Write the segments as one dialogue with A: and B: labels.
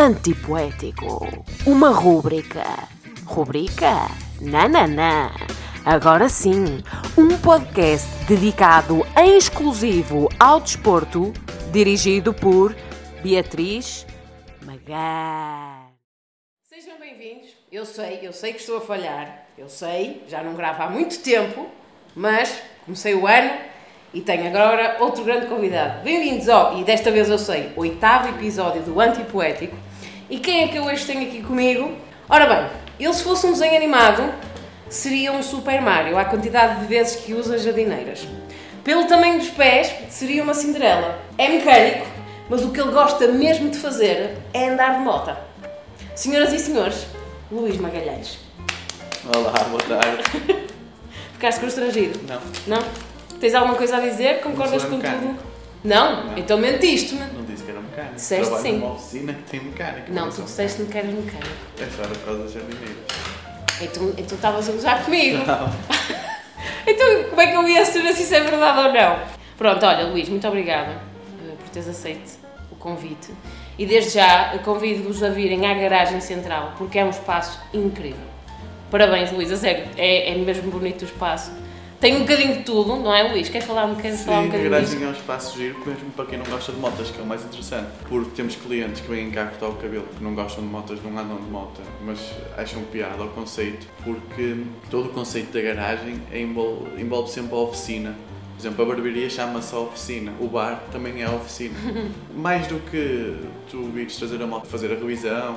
A: Antipoético. Uma rúbrica. Rubrica? Nananã. Agora sim, um podcast dedicado em exclusivo ao desporto, dirigido por Beatriz Magar.
B: Sejam bem-vindos. Eu sei, eu sei que estou a falhar. Eu sei, já não gravo há muito tempo, mas comecei o ano e tenho agora outro grande convidado. Bem-vindos ao, e desta vez eu sei, oitavo episódio do Antipoético. E quem é que eu hoje tenho aqui comigo? Ora bem, ele se fosse um desenho animado, seria um Super Mario, à quantidade de vezes que usa jardineiras. Pelo tamanho dos pés, seria uma Cinderela. É mecânico, mas o que ele gosta mesmo de fazer é andar de moto. Senhoras e senhores, Luís Magalhães.
C: Olá, boa tarde.
B: Ficaste constrangido?
C: Não,
B: Não? Tens alguma coisa a dizer? Concordas com tudo? Não?
C: Não.
B: Então mentiste-me.
C: Mecânico.
B: Disseste
C: Trabalho
B: sim.
C: numa oficina que tem mecânico.
B: Não, tu
C: sou
B: disseste-me que eras mecânico.
C: É só por causa das jardineiras.
B: Então então estavas a gozar comigo.
C: Não.
B: Então como é que eu ia saber se isso é verdade ou não? Pronto, olha Luís, muito obrigada eh, por teres aceito o convite. E desde já eh, convido-vos a virem à garagem central, porque é um espaço incrível. Parabéns Luís, a sério, é, é mesmo bonito o espaço. Tem um bocadinho de tudo, não é Luís? Queres falar um bocadinho,
C: Sim,
B: falar um
C: a
B: bocadinho
C: garagem
B: disso?
C: é um espaço giro, mesmo para quem não gosta de motas, que é o mais interessante. Porque temos clientes que vêm cá cortar o cabelo, que não gostam de motas, não andam de moto, mas acham piada ao conceito, porque todo o conceito da garagem é envolve, envolve sempre a oficina. Por exemplo, a barbearia chama-se a oficina, o bar também é a oficina. Mais do que tu vires trazer a moto fazer a revisão,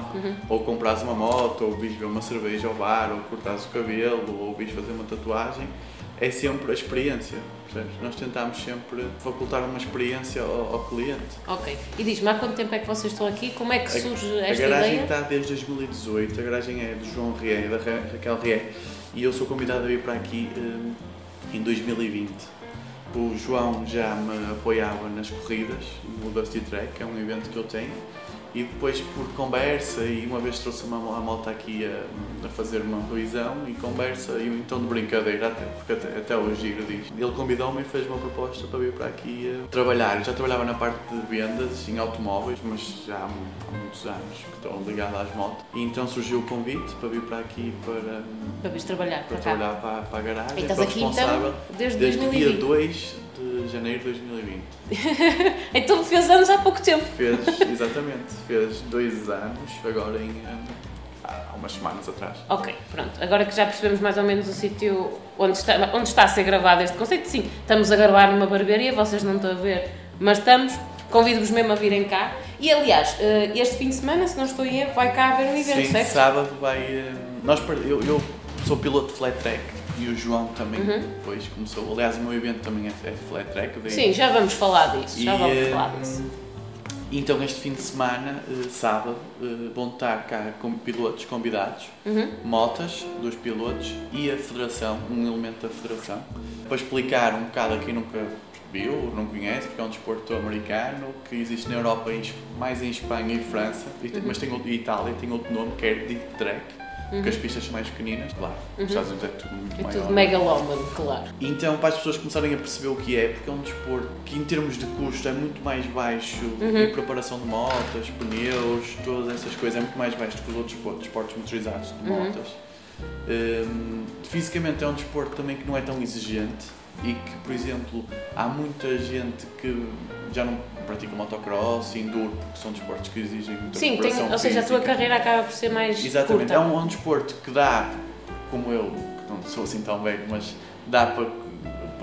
C: ou comprares uma moto, ou vires beber uma cerveja ao bar, ou cortares o cabelo, ou vires fazer uma tatuagem, é sempre a experiência. percebes? Nós tentamos sempre facultar uma experiência ao, ao cliente.
B: Ok. E diz-me, há quanto tempo é que vocês estão aqui? Como é que surge
C: a
B: esta
C: garagem
B: ideia?
C: está desde 2018, a garagem é do João Rié, da Ra- Raquel Rié, e eu sou convidado a vir para aqui hum, em 2020. O João já me apoiava nas corridas, no Dusty Track, que é um evento que eu tenho, e depois por conversa, e uma vez trouxe uma mo- a moto aqui a, a fazer uma revisão, e conversa, e então de brincadeira, até, porque até, até hoje giro disto. Ele convidou-me e fez uma proposta para vir para aqui a trabalhar. Eu já trabalhava na parte de vendas em automóveis, mas já há, há muitos anos que estou ligado às motos. E então surgiu o convite para vir para aqui para,
B: Para vires trabalhar
C: para
B: para
C: trabalhar para, para a garagem.
B: E estás aqui então desde,
C: desde o dia
B: 2020.
C: 2 de janeiro de 2020.
B: Então fez anos há pouco tempo.
C: Fez, exatamente, fez dois anos, agora em, há umas semanas atrás.
B: Ok, pronto. Agora que já percebemos mais ou menos o sítio onde está, onde está a ser gravado este conceito, sim, estamos a gravar numa barbearia, vocês não estão a ver, mas estamos. Convido-vos mesmo a virem cá. E aliás, eh, este fim de semana, se não estou em erro, vai cá haver um evento,
C: Sim,
B: certo?
C: sábado vai. hum, Nós, eu, eu sou piloto de flat track e o João também depois começou. Aliás, o meu evento também é, é flat track. daí-
B: Uhum. Sim, já vamos falar disso. Já
C: E,
B: vamos
C: hum,
B: falar disso.
C: Então, este fim de semana, eh, sábado, eh, vão estar cá com pilotos convidados,
B: Uhum.
C: motas dos pilotos e a federação, um elemento da federação, para explicar um bocado a quem nunca viu, não conhece, porque é um desporto americano que existe na Europa, mais em Espanha e França, tem- mas tem outro, e Itália tem outro nome que é Deep Track, porque as pistas são mais pequeninas, claro. Nos Estados Unidos é tudo muito
B: É
C: maior.
B: tudo megalómano, claro.
C: Então, para as pessoas começarem a perceber o que é, porque é um desporto que, em termos de custo, é muito mais baixo
B: Uhum.
C: e preparação de motas, pneus, todas essas coisas, é muito mais baixo do que os outros desportos, desportos motorizados de
B: Uhum.
C: motas. Hum, fisicamente, é um desporto também que não é tão exigente e que, por exemplo, há muita gente que já não pratica motocross enduro, porque são desportos que exigem muita
B: Sim, tem, ou seja, a tua carreira acaba por ser mais
C: Exatamente,
B: curta.
C: é um, é um desporto que dá, como eu, que não sou assim tão velho, mas dá para,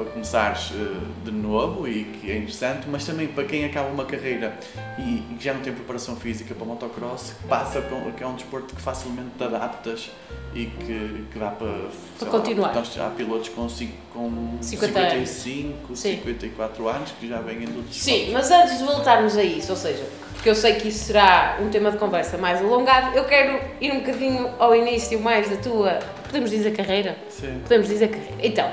C: para começares eh, de novo e que é interessante, mas também para quem acaba uma carreira e, que já não tem preparação física para motocross, que passa para, que é um desporto que facilmente te adaptas e que, que dá para, lá,
B: continuar.
C: nós há pilotos com, com
B: 50 anos.
C: 55,
B: Sim.
C: 54 anos que já vêm todos os
B: Sim, mas antes de voltarmos a isso, ou seja, porque eu sei que isso será um tema de conversa mais alongado, eu quero ir um bocadinho ao início mais da tua, podemos dizer carreira?
C: Sim.
B: Podemos dizer carreira. Então,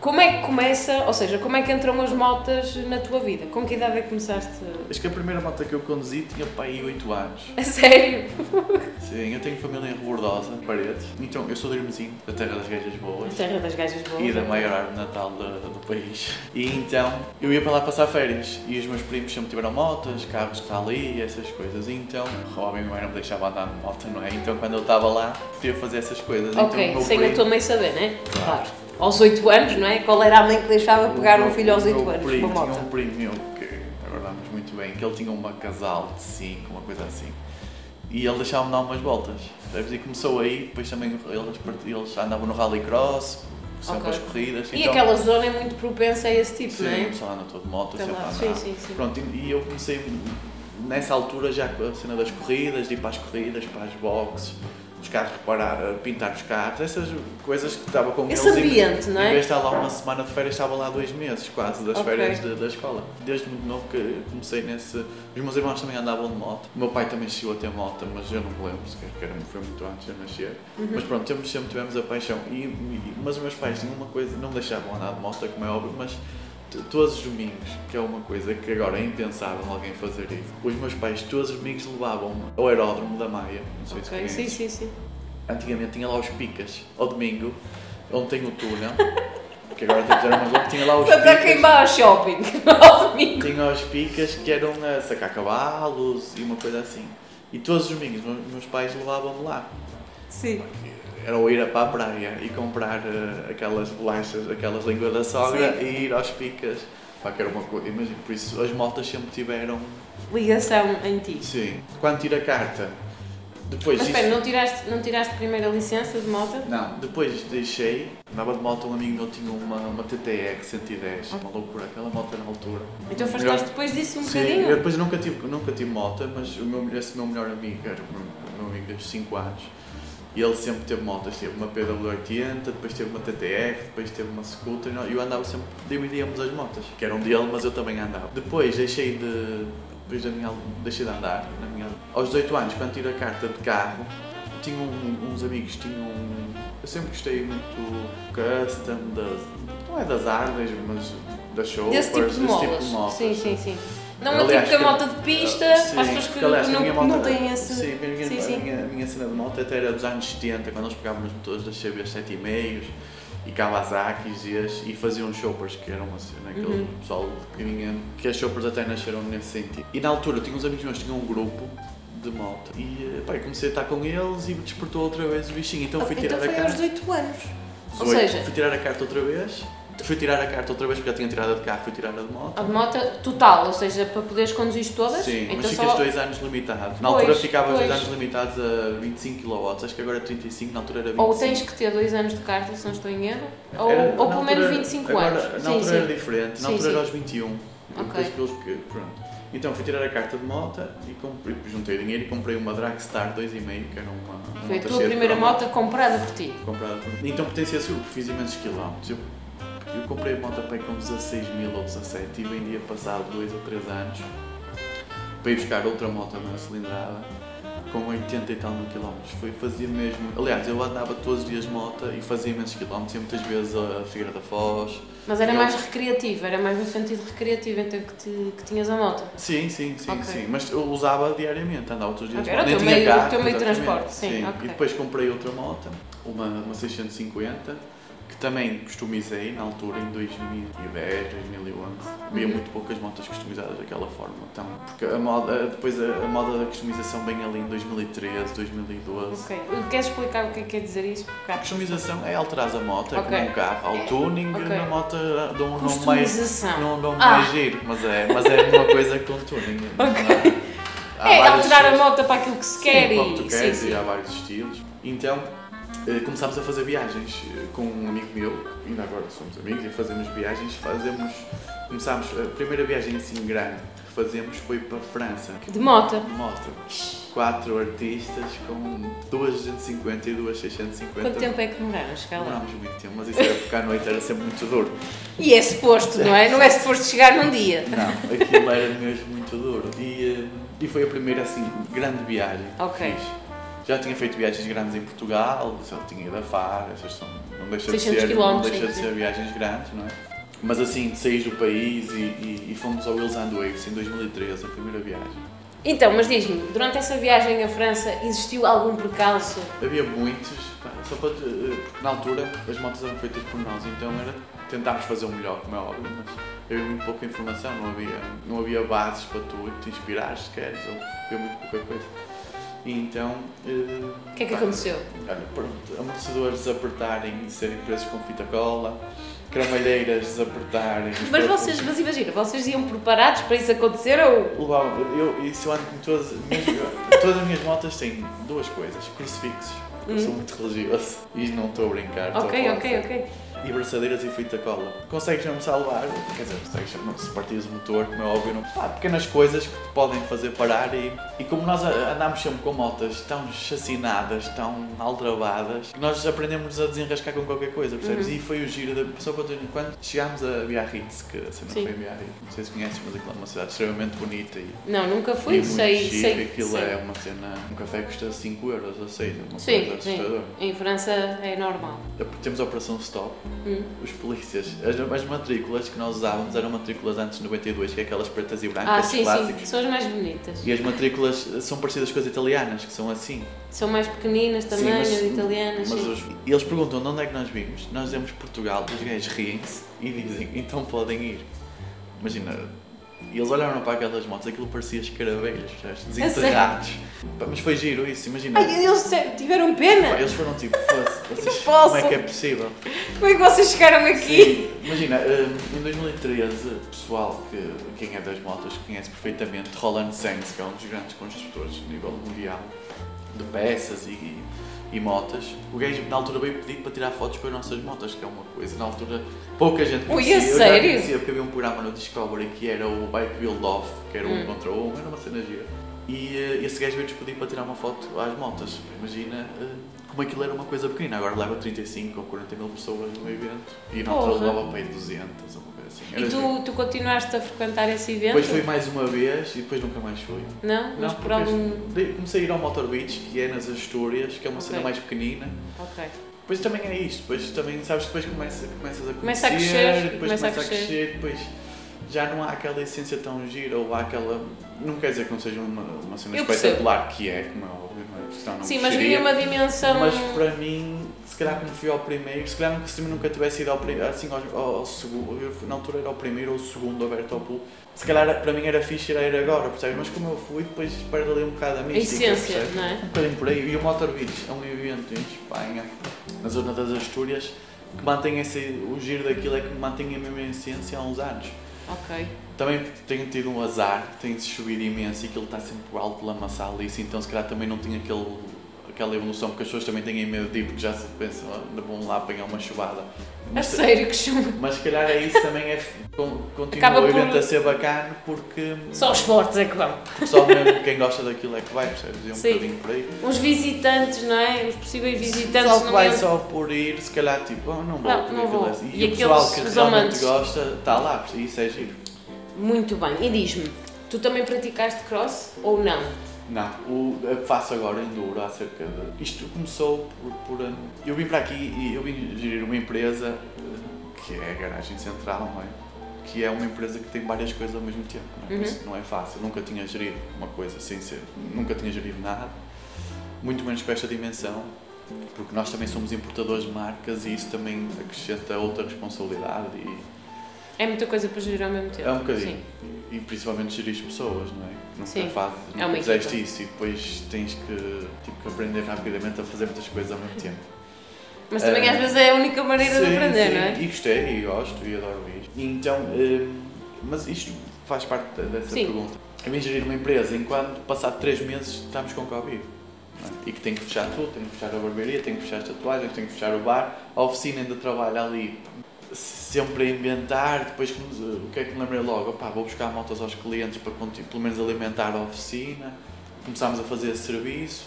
B: Como é que começa, ou seja, como é que entram as motas na tua vida? Com que idade é que começaste?
C: Acho que a primeira moto que eu conduzi tinha pai aí 8 anos.
B: A sério?
C: Sim, eu tenho família em Rebordosa, Paredes. Então, eu sou de Irmezinho, da terra das gajas boas.
B: Terra das gajas boas.
C: E da maior árvore Natal do, do país. E então, eu ia para lá passar férias. E os meus primos sempre tiveram motas, carros que ali, essas coisas. E então, Robin não me deixava andar de moto, não é? Então, quando eu estava lá, podia fazer essas coisas.
B: Ok,
C: então, o meu
B: sem a tua mãe saber, não é?
C: Claro.
B: Aos 8 anos, não é? Qual era a mãe que deixava pegar um filho aos 8
C: O meu
B: anos
C: primo? Tinha um primo meu que agradamos muito bem, que ele tinha uma casal de 5, uma coisa assim. E ele deixava-me dar umas voltas. E começou aí, depois também eles, eles andavam no rallycross, sempre
B: Ok.
C: as corridas.
B: E
C: então-
B: aquela zona é muito propensa a esse tipo,
C: Sim,
B: não é?
C: o pessoal anda todo de moto,
B: Sei
C: sempre
B: lá,
C: a
B: sim, sim, sim.
C: Pronto, e e eu comecei nessa altura já com a cena das corridas, de ir para as corridas, para as boxes, os carros reparar, pintar os carros, essas coisas que estava com
B: Esse
C: eles. em-
B: ambiente, não é?
C: Em vez de estar lá uma semana de férias, estava lá dois meses quase das
B: Ok.
C: férias de- da escola. Desde muito novo que comecei nesse. Os meus irmãos também andavam de moto. O meu pai também chegou a ter moto, mas eu não me lembro, sequer, que era, foi muito antes de eu nascer.
B: Uhum.
C: Mas pronto, sempre, sempre tivemos a paixão. E, e- mas os meus pais tinham uma coisa, não deixavam andar de moto, como é óbvio, mas todos os domingos, que é uma coisa que agora é impensável alguém fazer isso. Os meus pais todos os domingos levavam-me ao aeródromo da Maia, não sei se
B: Ok,
C: conheces.
B: sim, sim, sim.
C: Antigamente tinha lá os picas, ao domingo, onde tem o túnel, que agora tem que ter uma tinha lá os
B: Portanto, quem
C: picas.
B: vá ao shopping ao domingo.
C: Tinha os picas que eram a sacar cavalos e uma coisa assim. E todos os domingos meus pais levavam-me lá.
B: Sim.
C: Era ou ir para a praia e comprar eh, aquelas bolachas, aquelas línguas da sogra
B: Sim.
C: e ir aos picas. Pá, que era uma coisa. Imagina, por isso as motas sempre tiveram.
B: Ligação em ti.
C: Sim. Quando tira a carta, depois
B: Mas
C: isso-
B: espera, não tiraste, não tiraste primeiro a licença de moto?
C: Não, depois deixei, andava de moto, um amigo meu tinha uma, uma TTX 110, uma loucura, aquela moto na altura.
B: Então
C: Melhor-
B: afastaste depois disso um
C: Sim,
B: bocadinho?
C: eu depois nunca tive, nunca tive moto, mas o meu, esse meu melhor amigo era o meu, o meu amigo desde 5 anos. E ele sempre teve motas, teve uma PW80, depois teve uma TTR, depois teve uma scooter, e eu andava sempre, dividíamos as motas, que eram dele, mas eu também andava. Depois deixei de, depois da minha, deixei de andar, na minha, aos 18 anos, quando tive a carta de carro, tinha um- uns amigos, tinham, um- eu sempre gostei muito custom, das, não é das Ardas, mas das shows,
B: Desse tipo de molas.
C: motas.
B: Sim, sim, sim. Não uma
C: Aliás,
B: típica
C: que-
B: moto de pista,
C: Ah, sim,
B: as pessoas que
C: aliás,
B: não,
C: minha
B: não
C: moto-
B: têm esse.
C: Sim, a minha,
B: Sim, sim.
C: A, minha, a minha cena de moto até era dos anos 70, quando eles pegavam nos motores das CB 7,5 e Kawasaki's e, as- e faziam choppers, que eram uma cena, aquele
B: Uhum.
C: pessoal que vinha, que as choppers até nasceram nesse sentido. E na altura, tinha uns amigos meus tinham um grupo de moto e pá, comecei a estar com eles e me despertou outra vez o bichinho, então fui tirar
B: Então
C: a
B: foi aos
C: carta.
B: 18 anos. Ou
C: 18,
B: seja,
C: fui tirar a carta outra vez, fui tirar a carta outra vez porque já tinha tirado a de carro, fui tirar a de moto.
B: a de moto total, ou seja, para poderes conduzir todas?
C: Sim,
B: então
C: mas ficas dois anos limitados. Na altura ficava dois anos limitados a 25 kW, acho que agora é 35, na altura era 25.
B: Ou tens que ter dois anos de carta, se não estou em erro, ou,
C: Era-
B: ou pelo
C: altura-
B: menos 25
C: agora,
B: anos.
C: Na
B: sim,
C: altura
B: sim.
C: era diferente,
B: Sim,
C: na altura
B: sim.
C: era aos 21.
B: Ok.
C: Depois que eles pronto. Então fui tirar a carta de moto e comprei, juntei dinheiro e comprei uma Dragstar 2,5, que era uma,
B: Foi a tua primeira moto comprada por ti.
C: comprada por mim. Então pertencia a fiz imensos quilómetros. Eu, eu comprei a moto a pé com 16 mil ou 17 e vendia passado 2 ou 3 anos para ir buscar outra moto na cilindrada com 80 e tal mil quilómetros. Foi, fazia mesmo. Aliás, eu andava todos os dias moto e fazia imensos quilómetros, ia muitas vezes a Figueira da Foz.
B: Mas era
C: Eu-
B: mais recreativo, era mais no sentido recreativo, então que, te- que tinhas a moto.
C: Sim, sim, sim,
B: Ok.
C: sim. Mas eu usava diariamente, andava todos os dias
B: Ok,
C: de moto.
B: era o teu meio- o
C: carro,
B: teu meio de transporte, sim, ok.
C: E depois comprei outra moto, uma, uma 650, que também customizei na altura, em 2010, 2011. Havia
B: Uhum.
C: muito poucas motas customizadas daquela forma. Então, porque a moda, depois a, a moda da customização vem ali em 2013, 2012.
B: Ok. Queres explicar o que é que quer dizer isso? Porque
C: A customização é alterar a moto, é
B: Ok.
C: como um carro, ao tuning,
B: Ok.
C: na moto dá um nome mais, não, não
B: Ah.
C: mais giro, mas é, mas é uma coisa com tuning.
B: Ok.
C: Há
B: É alterar a
C: estilos.
B: moto para aquilo que se quer
C: Sim,
B: e.
C: como tu queres,
B: sim,
C: e
B: sim.
C: há vários estilos. Então começámos a fazer viagens eh, com um amigo meu, ainda agora somos amigos e fazemos viagens, fazemos, começámos, a primeira viagem assim grande que fazemos foi para a França,
B: De moto.
C: de moto. Quatro artistas com duas 250 e duas 650.
B: Quanto tempo é que demoraram a chegar lá?
C: Demorámos muito tempo, mas isso era porque à noite era sempre muito duro.
B: E é suposto, não é? Não é suposto chegar num dia.
C: Não, aquilo era mesmo muito duro. E, eh, e foi a primeira assim, grande viagem que
B: Ok.
C: fiz. Já tinha feito viagens grandes em Portugal, já tinha ido a Faro, essas são, não deixa de
B: 600
C: ser, não deixa de ser viagens grandes, não é? Mas assim, sair do país e, e, e fomos ao Wills and Waves em 2013, a primeira viagem.
B: Então, mas diz-me, durante essa viagem à França existiu algum percalço?
C: Havia muitos, só para, te- eh, porque na altura as motos eram feitas por nós, então era tentámos fazer o melhor, como é óbvio, mas havia muito pouca informação, não havia, não havia bases para tu te inspirares, se queres, ou havia muito pouca coisa. E então. eh,
B: O que é que
C: pá,
B: aconteceu?
C: Olha, pronto, amortecedores desapertarem e serem presos com fita cola, cramalheiras desapertarem.
B: Mas vocês, mas imagina, vocês iam preparados para isso acontecer ou...
C: Levavam, eu, isso eu ando com todas, as minhas- todas as minhas motas têm duas coisas: crucifixos, eu sou muito religioso e não estou a brincar. estou a.
B: Ok, ok, ok.
C: E braçadeiras e fita cola. Consegues mesmo salvar, quer dizer, consegues, não, se partires o motor, como é óbvio, não. Há pequenas coisas que te podem fazer parar e, e como nós andámos sempre com motas tão chacinadas, tão aldrabadas, que nós aprendemos a desenrascar com qualquer coisa, percebes?
B: Uhum.
C: E foi o giro, da, para ter quando chegámos a Biarritz, que a cena
B: Sim.
C: foi em Biarritz, não sei se conheces, mas aquilo é uma cidade extremamente bonita e
B: Não, nunca fui,
C: e muito
B: sei,
C: chique,
B: sei.
C: aquilo
B: sei.
C: é uma cena. Um café custa 5 euros ou 6, é uma
B: Sim,
C: coisa
B: sim.
C: assustadora.
B: Em França é normal.
C: Temos a Operação Stop,
B: Hum.
C: os polícias, as, as matrículas que nós usávamos eram matrículas antes de 92, que é aquelas pretas e brancas
B: Ah, sim, sim,
C: clássicas.
B: são as mais bonitas.
C: E as matrículas são parecidas com as italianas, que são assim.
B: São mais pequeninas
C: Sim,
B: também, as italianas.
C: Mas
B: sim.
C: os- e eles perguntam de onde é que nós vimos. Nós dizemos Portugal, os gajos riem-se e dizem, então podem ir. Imagina, e eles olharam para aquelas motos, aquilo parecia escaravelhos, percebes? desenterrados. Mas foi giro isso, imagina.
B: Ai, eles tiveram pena!
C: Eles foram tipo, "Foda-se, vocês,
B: posso."
C: como é que é possível?
B: Como é que vocês chegaram aqui?
C: Sim, imagina, hum, em 2013, pessoal que quem é das motos conhece perfeitamente Roland Sands, que é um dos grandes construtores a nível mundial de peças e, e motas. O gajo na altura veio pedir para tirar fotos com as nossas motas, que é uma coisa, na altura pouca gente
B: Ui,
C: conhecia.
B: a
C: Eu já
B: sério?
C: conhecia porque havia um programa no Discovery que era o Bike Build Off, que era um
B: Hum.
C: contra um, era uma cena gira. E eh, esse gajo veio-nos pedir para tirar uma foto às motas. Imagina eh, como aquilo era uma coisa pequenina, agora leva 35 ou 40 mil pessoas no evento. E na altura levava para aí 200 ou uma coisa assim. Era
B: E tu, tu continuaste a frequentar esse evento?
C: Depois fui mais uma vez e depois nunca mais fui.
B: Não? Mas por algum.
C: comecei a ir ao Motor Beach, que é nas Astúrias, que é uma cena
B: Ok.
C: mais pequenina.
B: Ok.
C: Depois também é isto, depois também, sabes, depois começa, começas a conhecer,
B: Começa a crescer,
C: depois
B: começa a
C: começa a crescer, depois já não há aquela essência tão gira ou há aquela... Não quer dizer que não seja uma, uma cena
B: Eu percebo.
C: espetacular, que é, como é óbvio, não é?
B: Sim, mas havia uma dimensão.
C: Mas para mim, se calhar como fui ao primeiro, se calhar se nunca tivesse ido ao, pri- assim, ao, ao, segundo, eu na altura era o primeiro ou o segundo aberto ao público, se calhar para mim era fixe ir a ir agora, percebes? Mas como eu fui, depois perde ali um bocado a
B: A
C: mística,
B: essência,
C: percebes?
B: não é?
C: Um bocadinho por aí. E o Motor Beach é um evento em Espanha, na zona das Astúrias, que mantém esse, o giro daquilo é que mantém a mesma essência há uns anos.
B: Ok.
C: Também tenho tido um azar, tem-se chovido imenso e aquilo está sempre alto lamaçal e isso, então se calhar também não tinha aquele, aquela evolução, porque as pessoas também têm medo de ir, porque já se pensam, ah, vão lá apanhar uma chuvada.
B: A
C: Mas,
B: sério, que chuva.
C: mas se calhar é isso também, é, con- continua
B: Acaba
C: o
B: por-
C: evento a ser bacana porque
B: Só os fortes é que vão.
C: só mesmo quem gosta daquilo é que vai, percebes? É um
B: Sim.
C: bocadinho por aí.
B: Os visitantes, não é? Os possíveis visitantes
C: pessoal que vai
B: iam-
C: só por ir, se calhar tipo, oh, não vou,
B: Não, não vou.
C: é assim.
B: E
C: E, o pessoal que realmente gosta está lá, e isso é giro.
B: Muito bem. E diz-me, tu também praticaste cross ou não?
C: Não, o, faço agora enduro há cerca de. Isto começou por, por, Eu vim para aqui e eu vim gerir uma empresa eh, que é a Garagem Central, não é? Que é uma empresa que tem várias coisas ao mesmo tempo, não é?
B: Uhum.
C: isso não é fácil. Nunca tinha gerido uma coisa sem ser. Nunca tinha gerido nada, muito menos com esta dimensão, porque nós também somos importadores de marcas e isso também acrescenta outra responsabilidade e
B: É muita coisa para gerir ao mesmo tempo.
C: é um bocadinho.
B: Sim.
C: E principalmente gerir as pessoas, não é? Nunca
B: Sim.
C: faz,
B: É
C: nunca
B: uma
C: fizeste
B: equipa.
C: isso e depois tens que, tipo, que aprender rapidamente a fazer muitas coisas ao mesmo tempo.
B: Mas também
C: Eh,
B: às vezes é a única maneira de
C: Sim,
B: aprender,
C: sim,
B: não é?
C: E gostei, e gosto, e adoro isto. Então, hum, mas isto faz parte dessa
B: Sim.
C: pergunta. Eu vim gerir uma empresa enquanto, passado 3 meses, estamos com Covid. não é? E que tem que fechar tudo, tem que fechar a barbearia, tem que fechar as tatuagens, tem que fechar o bar, a oficina ainda trabalha ali sempre a inventar, depois o que é que me lembrei logo? Opá, vou buscar motos aos clientes para pelo menos alimentar a oficina, começámos a fazer esse serviço,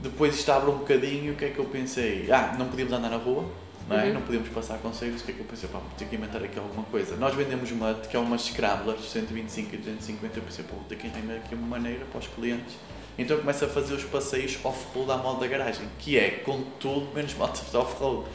C: depois isto abre um bocadinho, o que é que eu pensei? Ah, não podíamos andar na rua, não é?
B: Uhum.
C: Não podíamos passar conselhos, o que é que eu pensei? Pá, vou ter que inventar aqui alguma coisa. Nós vendemos mud, que é umas scramblers, 125 e 250, eu pensei, pô, vou ter que inventar aqui uma maneira para os clientes Então começo a fazer os passeios off-road à moda da garagem, que é com tudo menos motas de off-road.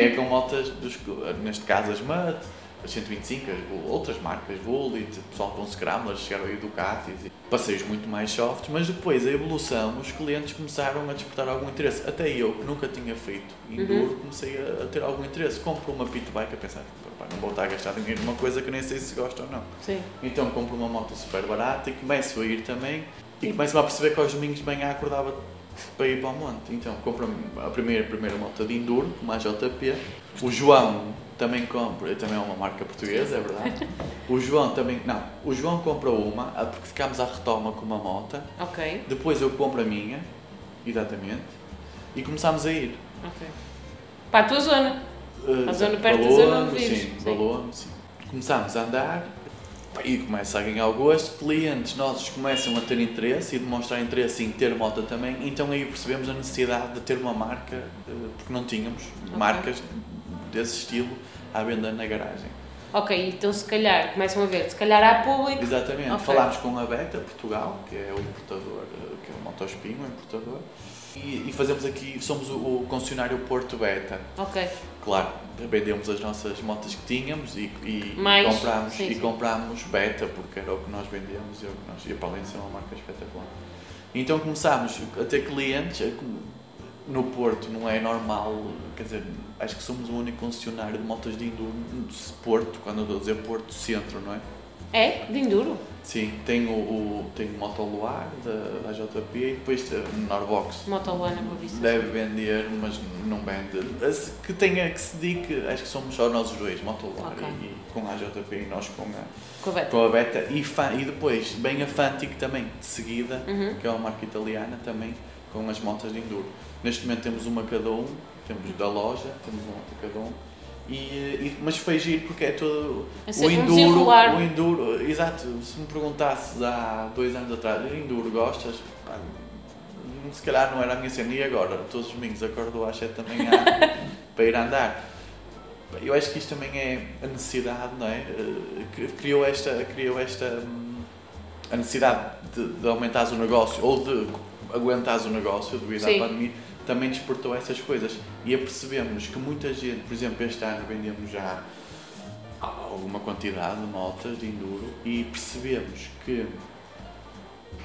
C: É com motas, dos, neste caso as MUD, as 125, as, outras marcas, Bullet, pessoal com Scramblers, chegaram aí Ducatis, passeios muito mais softs, mas depois a evolução, os clientes começaram a despertar algum interesse. Até eu, que nunca tinha feito enduro, comecei a, a ter algum interesse. Compro uma pit bike a pensar, "Pá, não vou estar a gastar dinheiro numa coisa que nem sei se gosto ou não.
B: Sim.
C: Então compro uma moto super barata e começo a ir também e começo a perceber que aos domingos de manhã acordava para ir para o monte. Então compro a primeira, a primeira moto de enduro, uma JP. O João também compra, também é uma marca portuguesa, é verdade. O João também, não, o João compra uma, porque ficámos à retoma com uma moto.
B: Ok,
C: Depois eu compro a minha, exatamente, e começámos a ir.
B: ok. Para a tua zona.
C: Uh,
B: A zona perto da zona onde
C: Sim. Balongo, sim. Começámos a andar e começa a ganhar o gosto. Clientes nossos começam a ter interesse e demonstrar interesse em ter moto também. Então aí percebemos a necessidade de ter uma marca, uh, porque não tínhamos marcas desse estilo à venda na garagem.
B: Ok, então se calhar, começam a ver, se calhar há público.
C: Exatamente.
B: Ok.
C: Falámos com a Beta Portugal, que é o importador, uh, que é o Motospin, o importador. E, e fazemos aqui, somos o, o concessionário Porto Beta.
B: Ok,
C: Claro, vendemos as nossas motas que tínhamos e, e
B: Mais,
C: comprámos,
B: sim,
C: e
B: sim.
C: comprámos beta, porque era o que nós vendíamos e, é o que nós, e para além de ser uma marca espetacular. Então começámos a ter clientes, com- no Porto não é normal, quer dizer, acho que somos o único concessionário de motas de enduro no Porto, quando eu estou a dizer Porto Centro, não é?
B: É? De enduro?
C: Sim, tem o, o, tem o Motoluar da, da JP e depois Norbox.
B: Motoluana para Vista.
C: Deve vender, mas não vende. Que tenha que se dedique, acho que somos só nós os dois, Motoluar
B: Ok.
C: e, e com a JP e nós com a,
B: Com a Beta.
C: com a Beta e, Fa- e depois vem a Fantic também, de seguida,
B: Uhum.
C: que é uma marca italiana também, com as motas de enduro. Neste momento temos uma cada um, temos da loja, temos uma cada um. E, e- mas foi giro porque é todo
B: É
C: o
B: um
C: enduro, o enduro, exato, se me perguntasses há dois anos atrás, enduro gostas? Pá, se calhar não era a minha cena e agora, todos os domingos acordo às 7 da manhã para ir andar. Eu acho que isto também é a necessidade, não é? Eh, Criou esta, criou esta hum, a necessidade de, de aumentares o negócio ou de aguentares o negócio devido
B: Sim.
C: à pandemia, também despertou essas coisas. E apercebemos que muita gente, por exemplo, este ano vendemos já alguma quantidade de motas de enduro e percebemos que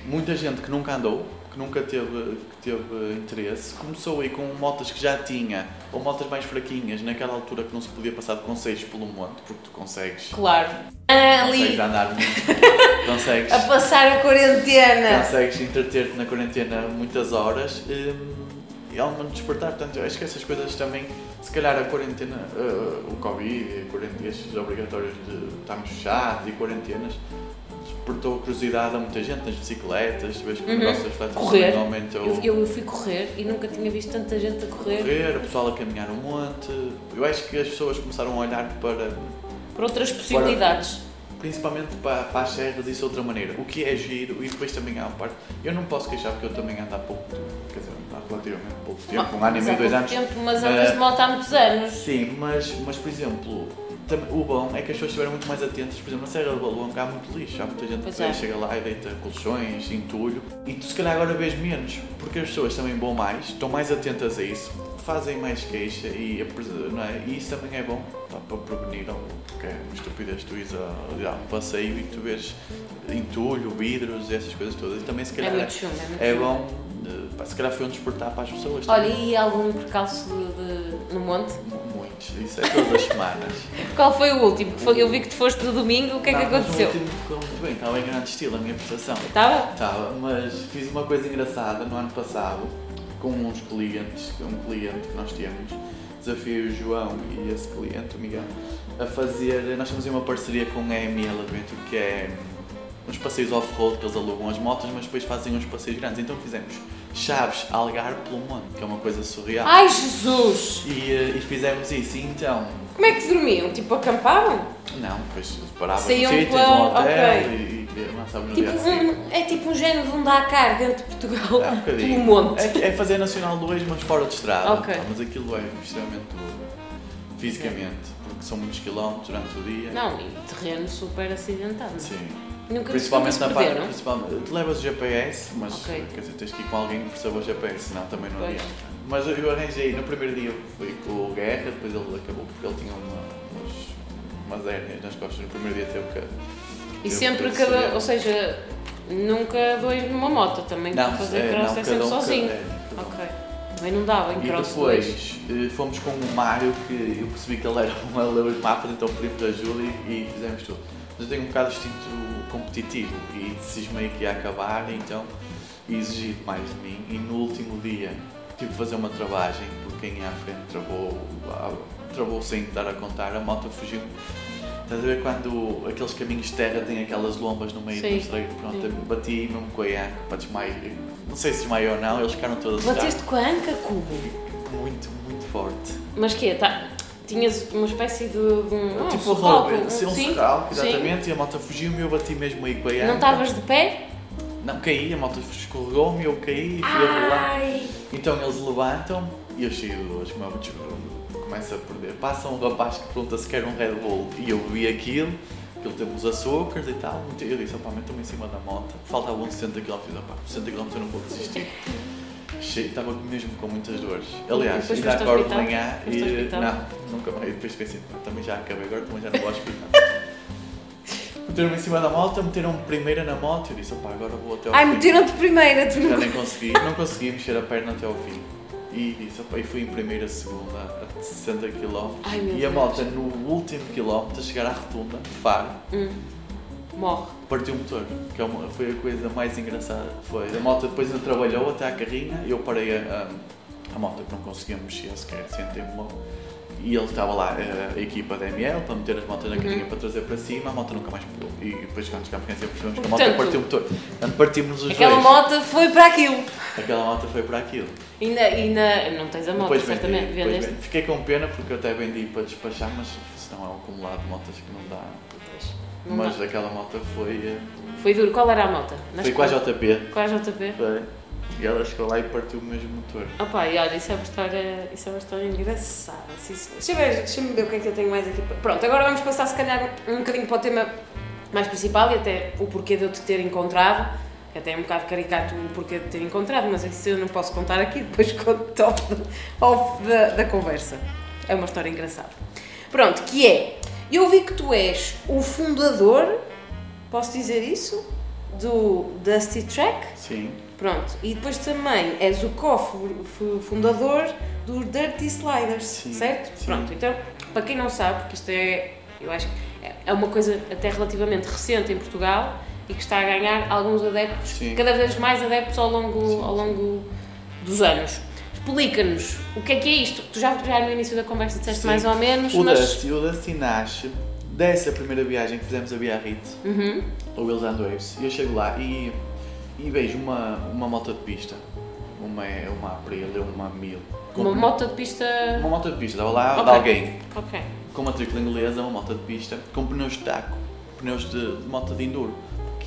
C: muita gente que nunca andou, que nunca teve, que teve interesse, começou aí com motas que já tinha, ou motas mais fraquinhas, naquela altura que não se podia passar de conselhos pelo monte, porque tu consegues,
B: Claro. Ali,
C: consegues andar muito, consegues,
B: a passar a quarentena.
C: consegues entreter-te na quarentena muitas horas hum, e ao me despertar, portanto, eu acho que essas coisas também, se calhar a quarentena, uh, o Covid, a quarentena, estes obrigatórios de estarmos fechados e quarentenas, despertou a curiosidade a muita gente nas bicicletas, tu vês que o
B: Uhum.
C: negócio das bicicletas
B: Correr.
C: aumentou.
B: Eu, eu fui correr e nunca tinha visto tanta gente a correr
C: Correr, o pessoal a caminhar um monte. Eu acho que as pessoas começaram a olhar para,
B: por outras possibilidades.
C: Principalmente para, para as serras disso de outra maneira. O que é giro e depois também há uma parte. Eu não posso queixar porque eu também ando há pouco tempo, quer dizer, há relativamente pouco tempo, um ano e meio, dois anos.
B: Tempo, mas andas
C: Eh,
B: de moto há muitos anos.
C: Sim, mas, mas por exemplo, o bom é que as pessoas estiveram muito mais atentas. Por exemplo, na Serra do Balonga há muito lixo, há muita gente
B: Pois
C: que
B: é.
C: chega lá e deita colchões, entulho. E tu se calhar agora vês menos, porque as pessoas também vão mais, estão mais atentas a isso, fazem mais queixa e, é? e isso também é bom pá, para prevenir algo que é uma estupidez tu ires a, a um passeio e tu vês entulho, vidros e essas coisas todas. E também se
B: É
C: calhar
B: muito chumbo, é muito
C: é bom, se calhar foi um despertar para as pessoas.
B: Olha,
C: também.
B: e algum percalço de- de- no monte?
C: Muitos, isso é todas as semanas.
B: Qual foi o último? Eu vi que tu foste no domingo, o que é que aconteceu?
C: O último correu muito bem, estava em grande estilo a minha prestação.
B: Estava?
C: Estava, mas fiz uma coisa engraçada no ano passado com uns clientes, um cliente que nós temos, desafiei o João e esse cliente, o Miguel, a fazer. Nós temos aí uma parceria com a EML Adventure que é uns passeios off-road que eles alugam as motas, mas depois fazem uns passeios grandes. Então fizemos Chaves Algarve pelo monte, que é uma coisa surreal.
B: Ai Jesus!
C: E, eh, e fizemos isso, e então
B: Como é que dormiam? Tipo, acampavam?
C: Não, depois parava no sítio, no hotel
B: ok.
C: e, e
B: Tipo, um, é tipo um género de um Dakar dentro de Portugal,
C: É um
B: pelo monte.
C: É, é fazer Nacional 2, mas fora de estrada.
B: Ok.
C: Pá, Mas aquilo é extremamente duro, fisicamente, porque são muitos quilómetros durante o dia.
B: Não, e terreno super acidentado.
C: Sim.
B: Nunca,
C: Principalmente na parte. Principalmente, tu levas o GPS, mas
B: Ok.
C: quer dizer, tens que ir com alguém que perceba o GPS, senão também não
B: Pois.
C: adianta. Mas eu arranjei, no primeiro dia fui com o Guerra, depois ele acabou porque ele tinha uma, umas, umas hérnias nas costas. No primeiro dia teve que.
B: E sempre
C: que
B: cada. Ou seja, nunca dois numa moto também para fazer
C: é,
B: cross
C: não,
B: é sempre
C: um,
B: sozinho.
C: cada- é, cada.
B: Ok. Também não dava em
C: E
B: cross dois.
C: depois eh, fomos com o Mário, que eu percebi que ele era um ler os mapas, então pedimos ajuda e, e fizemos tudo. Mas eu tenho um bocado de instinto competitivo e cismei que ia acabar, então exigi mais de mim. E no último dia tive que fazer uma travagem, porque quem ia à frente travou, ah, travou sem dar a contar, a moto fugiu. Estás a ver quando aqueles caminhos de terra têm aquelas lombas no meio
B: Sim,
C: do estreito? Pronto,
B: sim.
C: bati mesmo com a iaco para desmaiar. Não sei se desmaiou ou não, eles ficaram todos
B: Bateste com a anca como?
C: muito, muito forte.
B: Mas que tá, Tinhas uma espécie de, de um. um
C: tipo
B: socalco,
C: roubo, sim, um
B: sim,
C: socalco,
B: sim.
C: exatamente, e a moto fugiu-me e eu bati mesmo aí com a
B: Não estavas de pé?
C: Não, caí, a moto escorregou-me, eu caí e fui a! Então eles levantam e eu cheio de dores, como é começo a perder. Passa um rapaz que pergunta se quer um Red Bull e eu vi aquilo, aquilo teve os açúcares e tal. Eu disse, opá, meto-me em cima da moto, faltavam 60 km, opá, 60 km eu não vou desistir. Estava mesmo com muitas dores. Aliás, ainda acordo de manhã e. Não, nunca mais. E depois pensei, "Pá, também já acabei agora, também já não vou ao hospital. Meteram-me em cima da moto, meteram-me primeira na moto e eu disse, opá, agora vou até ao
B: Ai,
C: fim.
B: meteram-te primeira, tu
C: Já nem consegui, não consegui mexer a perna até ao fim. E disse, opa, e fui em primeira, segunda, a 60 km.
B: Ai,
C: e a moto no último quilómetro, a chegar à rotunda, de Faro,
B: Hum. Morre.
C: partiu o motor. Que é uma- foi a coisa mais engraçada. Foi. A moto depois ainda trabalhou até à carrinha, eu parei a, a, a moto que não conseguia mexer sequer, sentei-me. E ele estava lá, eh, a, equipa da ML, para meter as motos na
B: Uhum.
C: carrinha para trazer para cima, a moto nunca mais pulou. E depois quando chegámos a Conhecer percebemos que a moto
B: Portanto,
C: partiu o motor. Portanto, partimos os
B: Aquela
C: dois.
B: moto foi para aquilo.
C: Aquela moto foi para aquilo.
B: E na, e na- não tens a moto,
C: Depois
B: certamente.
C: vendi. Fiquei com pena porque eu até vendi para despachar, mas senão é um acumulado de motas que não dá.
B: Não
C: mas
B: dá.
C: aquela moto foi. eh,
B: Foi duro. Qual era a moto? Na
C: Foi com a
B: escola?
C: JP.
B: Com a JP?
C: Foi. E ela chegou lá e partiu o mesmo motor.
B: Opa, e olha, isso é uma história, isso é uma história engraçada. sim, senhor. Deixa eu ver, deixa-me ver o que é que eu tenho mais aqui. Pronto, agora vamos passar se calhar um bocadinho para o tema mais principal e até o porquê de eu te ter encontrado. Que até é um bocado caricato o porquê de ter encontrado, mas isso eu não posso contar aqui, depois conto off, off da, da conversa. É uma história engraçada. Pronto, que é, eu vi que tu és o fundador, posso dizer isso? Do Dusty Track?
C: Sim.
B: Pronto, e depois também és o co-fundador do Dirty Sliders,
C: Sim,
B: certo?
C: sim.
B: Pronto, então, para quem não sabe, porque isto é, eu acho que é- uma coisa até relativamente recente em Portugal e que está a ganhar alguns adeptos,
C: Sim.
B: cada vez mais adeptos ao longo, ao longo dos anos. Explica-nos o que é que é isto. Tu já, já no início da conversa disseste
C: Sim.
B: mais ou menos,
C: O
B: mas.
C: Dusty, o Dusty nasce dessa primeira viagem que fizemos a Biarritz,
B: Uhum.
C: o Wheels and Waves. E eu chego lá e, e vejo uma, uma moto de pista. Uma, uma Aprilia, uma Mil.
B: Uma moto de pista.
C: Uma moto de pista, estava lá de
B: Ok.
C: alguém.
B: Ok.
C: com matrícula inglesa, uma moto de pista, com pneus de taco, pneus de, de moto de enduro,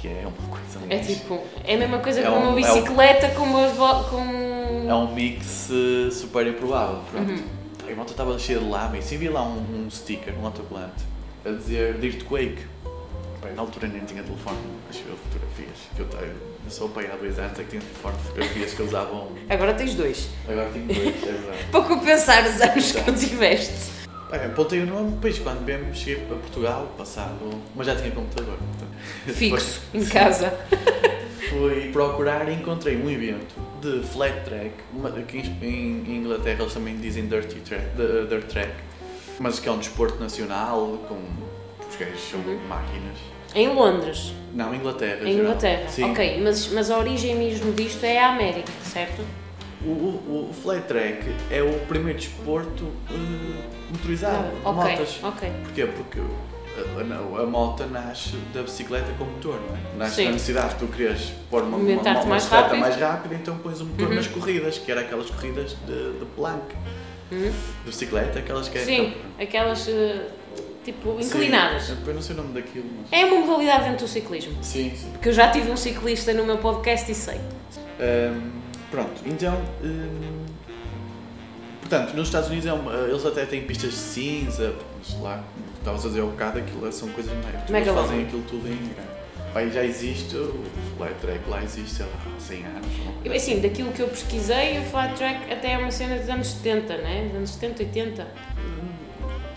C: que é uma coisa
B: É tipo, é a mesma coisa
C: É
B: que
C: um-
B: uma
C: é um-
B: bicicleta com umas vo- com.
C: É um mix eh, super improvável. Pronto.
B: Uhum.
C: A moto estava cheia de lama e sim vi lá um, um sticker, um autocolante, a dizer Dirt Quake. Bem, na altura nem tinha telefone, mas eu fotografias. Que eu, tenho, eu sou o pai há dois anos, é que tinha telefone de fotografias que eu usava um.
B: Agora tens dois.
C: Agora tenho dois, é verdade.
B: Para compensar os anos
C: Então.
B: que tiveste.
C: Bem, apontei o nome, depois quando bem cheguei para Portugal, passado. Mas já tinha computador. portanto.
B: Fixo, em casa.
C: Fui procurar e encontrei um evento de flat track, que em Inglaterra eles também dizem dirty track, de- dirt track, mas que é um desporto nacional, com os gajos são
B: Uhum.
C: máquinas.
B: Em Londres,
C: Não, Inglaterra.
B: em. Inglaterra.
C: Sim.
B: Ok, mas, mas a origem mesmo disto é a América, certo?
C: O, o, o flat track é o primeiro desporto eh, motorizado, de
B: ok,
C: motas.
B: ok.
C: Porquê? Porque a, a, a moto nasce da bicicleta com motor, não é? Nasce
B: Sim.
C: da necessidade de tu queres pôr uma, uma, uma,
B: Movimentar-te mais
C: bicicleta
B: rápido.
C: mais rápida, então pões o motor
B: Uhum.
C: nas corridas, que era aquelas corridas de, de plank,
B: Uhum.
C: de bicicleta, aquelas que é.
B: Sim, aquelas eh, tipo inclinadas.
C: Sim, eu não sei o nome daquilo, mas.
B: É uma modalidade dentro do ciclismo.
C: Sim, sim.
B: Porque eu já tive um ciclista no meu podcast e sei.
C: Ahm, pronto, então. hum, portanto, nos Estados Unidos é uma- eles até têm pistas de cinza, mas lá, estavas a dizer ao bocado, aquilo são coisas mais. Eles
B: Megalómano.
C: fazem aquilo tudo em. E já existe, o Flat Track lá existe, sei lá, há 100 anos.
B: Eu, Assim, daquilo que eu pesquisei, o flat track até é uma cena dos anos 70, né? Dos anos 70, 80.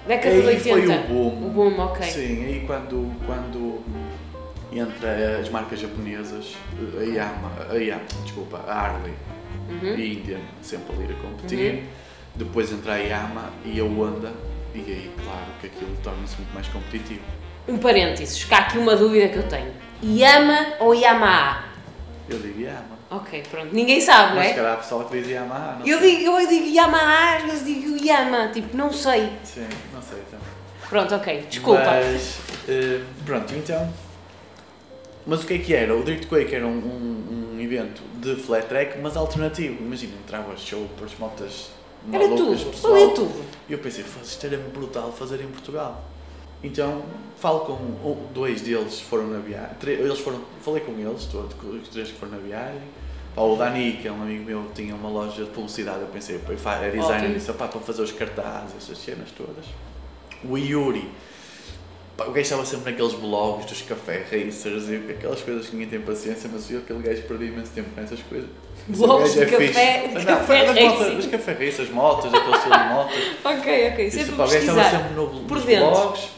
B: Década de
C: Aí
B: 80.
C: foi o boom.
B: O boom, ok.
C: Sim, aí quando, quando entra as marcas japonesas, a Yama, a Yama, desculpa, a Harley
B: Uhum.
C: e a Indian sempre ali a competir, depois entra a Yama e a Honda, e aí claro que aquilo torna-se muito mais competitivo.
B: Um parênteses, cá aqui uma dúvida que eu tenho. Yama ou Yamaha?
C: Eu digo Yama.
B: Ok, pronto. Ninguém sabe, não
C: Mas se
B: é?
C: calhar há pessoal que diz Yamaha, não
B: Eu
C: sei.
B: digo, eu digo Yamaha, às vezes digo Yama, tipo, não sei.
C: Sim, não sei também.
B: Pronto, ok, desculpa.
C: Mas, eh, pronto, então. Mas o que é que era? O Dirt Quake era um, um, um evento de flat track, mas alternativo. Imagina, entrava choppers, motas
B: Era
C: malucas,
B: tudo,
C: pessoal.
B: valia tudo.
C: E eu pensei, "Foda-se, isto era brutal fazer em Portugal. Então, falo com dois deles foram na viagem. Eles foram, falei com eles, todos, os três que foram na viagem. Pá, o Dani, que é um amigo meu, tinha uma loja de publicidade. Eu pensei, é designer,
B: Ótimo.
C: disse, pá, para fazer os cartazes, essas cenas todas. O Yuri, pá, o gajo estava sempre naqueles blogs dos café racers e aquelas coisas que ninguém tem paciência, mas eu, aquele gajo, perdi imenso tempo nessas coisas.
B: Blogs de
C: é
B: café, de
C: Não,
B: café
C: motas-
B: racing.
C: Dos café racers, motas, aquele estilo de motas.
B: Ok, ok,
C: Isso,
B: sempre
C: pá, o gajo estava sempre no,
B: Por
C: nos
B: dentro.
C: blogs.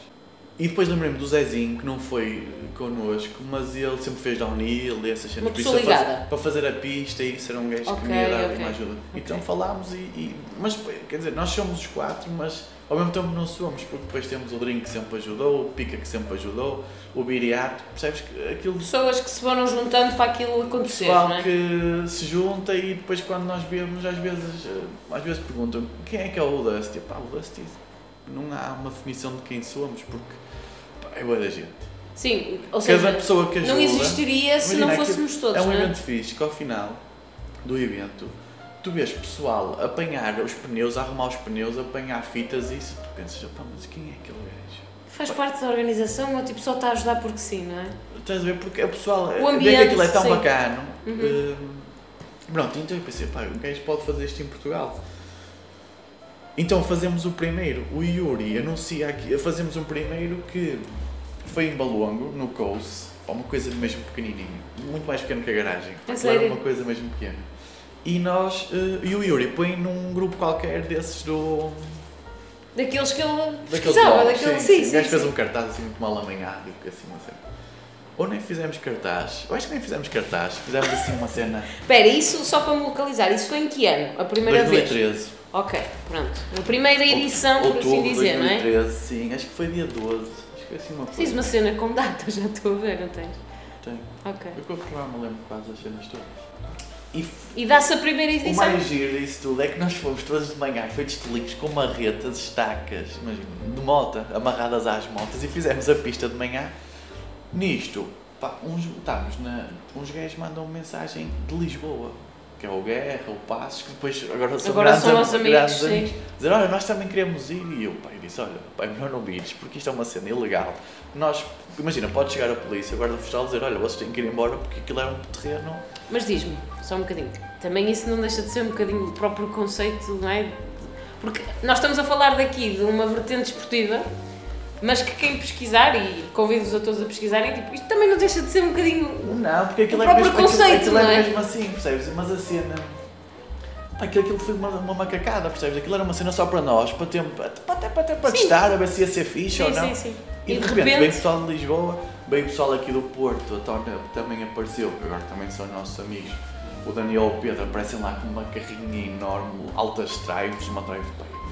C: E depois lembrei-me do Zezinho, que não foi connosco, mas ele sempre fez downhill e essas cenas.
B: Uma pessoa ligada.
C: Para fazer a pista, e isso era um gajo que
B: Ok,
C: me ia dar
B: ok.
C: uma ajuda.
B: Ok.
C: Então falámos e, e- Mas, quer dizer, nós somos os quatro, mas ao mesmo tempo não somos, porque depois temos o Drink que sempre ajudou, o Pica que sempre ajudou, o Biriato, percebes que aquilo
B: Pessoas que se foram juntando para aquilo acontecer,
C: pessoal
B: não é?
C: que se junta e depois quando nós vemos às vezes, às vezes perguntam quem é que é o Dusty? Pá, o Dusty não há uma definição de quem somos porque pá, é boa da gente.
B: Sim, ou
C: Cada
B: seja,
C: pessoa que ajuda.
B: não existiria se não fôssemos todos,
C: É um
B: não é?
C: evento que ao final do evento tu vês pessoal apanhar os pneus, arrumar os pneus, apanhar fitas e isso tu pensas, pá, mas quem é aquele gajo?
B: Faz parte da organização ou tipo só está a ajudar porque sim, não é?
C: Estás a ver? Porque o pessoal
B: O
C: que
B: ambiente,
C: aquilo é tão
B: sim.
C: bacano.
B: Uhum.
C: hum, pronto, então eu pensei, pá, um gajo pode fazer isto em Portugal. Então fazemos o primeiro, o Yuri anuncia aqui, fazemos um primeiro que foi em Balongo, no Coase, uma coisa mesmo pequenininha, muito mais pequeno que a garagem, Aquilo era uma coisa mesmo pequena. E nós, eh, e o Yuri põe num grupo qualquer desses do,
B: Daqueles que ele
C: Daquele
B: precisava,
C: blog,
B: daquele.
C: sim,
B: Sim,
C: O
B: sim.
C: gajo fez
B: sim.
C: um cartaz assim muito mal amanhado assim, não sei. Ou nem fizemos cartaz. Eu acho que nem fizemos cartaz. Fizemos assim uma cena.
B: Espera, isso só para me localizar, isso foi em que ano? A primeira vez?
C: 2013.
B: Ok, pronto. A primeira edição, por assim
C: Outubro
B: dizer, não é?
C: 2013, sim. Acho que foi dia 12. Foi assim uma coisa.
B: Fiz uma cena com data, já estou a ver, não tens?
C: Tenho.
B: Ok.
C: Eu provar me lembro quase das cenas todas. E f-
B: E dá-se a primeira
C: o
B: edição?
C: mais giro disso tudo é que nós fomos todas de manhã feitos de links com marretas, estacas, imagina, de mota, amarradas às motas e fizemos a pista de manhã. Nisto, pá, uns, estávamos na, uns gajos mandam mensagem de Lisboa, que é o Guerra, o Passos, que depois agora são
B: Agora
C: grandes,
B: são nossos amigos,
C: amigos. Dizer, olha, nós também queremos ir. E eu, pai, disse, olha, pai, melhor não vires, porque isto é uma cena ilegal. Nós, imagina, pode chegar a polícia, a guarda fiscal dizer, olha, vocês têm que ir embora porque aquilo é um terreno
B: Mas diz-me, só um bocadinho. Também isso não deixa de ser um bocadinho o próprio conceito, não é? Porque nós estamos a falar daqui de uma vertente esportiva, mas que quem pesquisar, e convido-vos a todos a pesquisarem, tipo, isto também não deixa de ser um bocadinho.
C: Não, porque aquilo
B: O
C: é
B: próprio
C: mesmo, aquilo-
B: conceito,
C: aquilo,
B: não
C: é
B: é?
C: mesmo assim, percebes? Mas a cena. Pá, aquilo, aquilo foi uma, uma macacada, percebes? Aquilo era uma cena só para nós, para, ter, para, até para, até para
B: Sim.
C: testar, a ver se ia ser fixe ou
B: Sim,
C: não.
B: sim, sim.
C: E, de repente, veio pessoal de Lisboa, veio pessoal aqui do Porto, a Tona também apareceu, que agora também são nossos amigos. O Daniel e o Pedro aparecem lá com uma carrinha enorme, altas drives, uma drive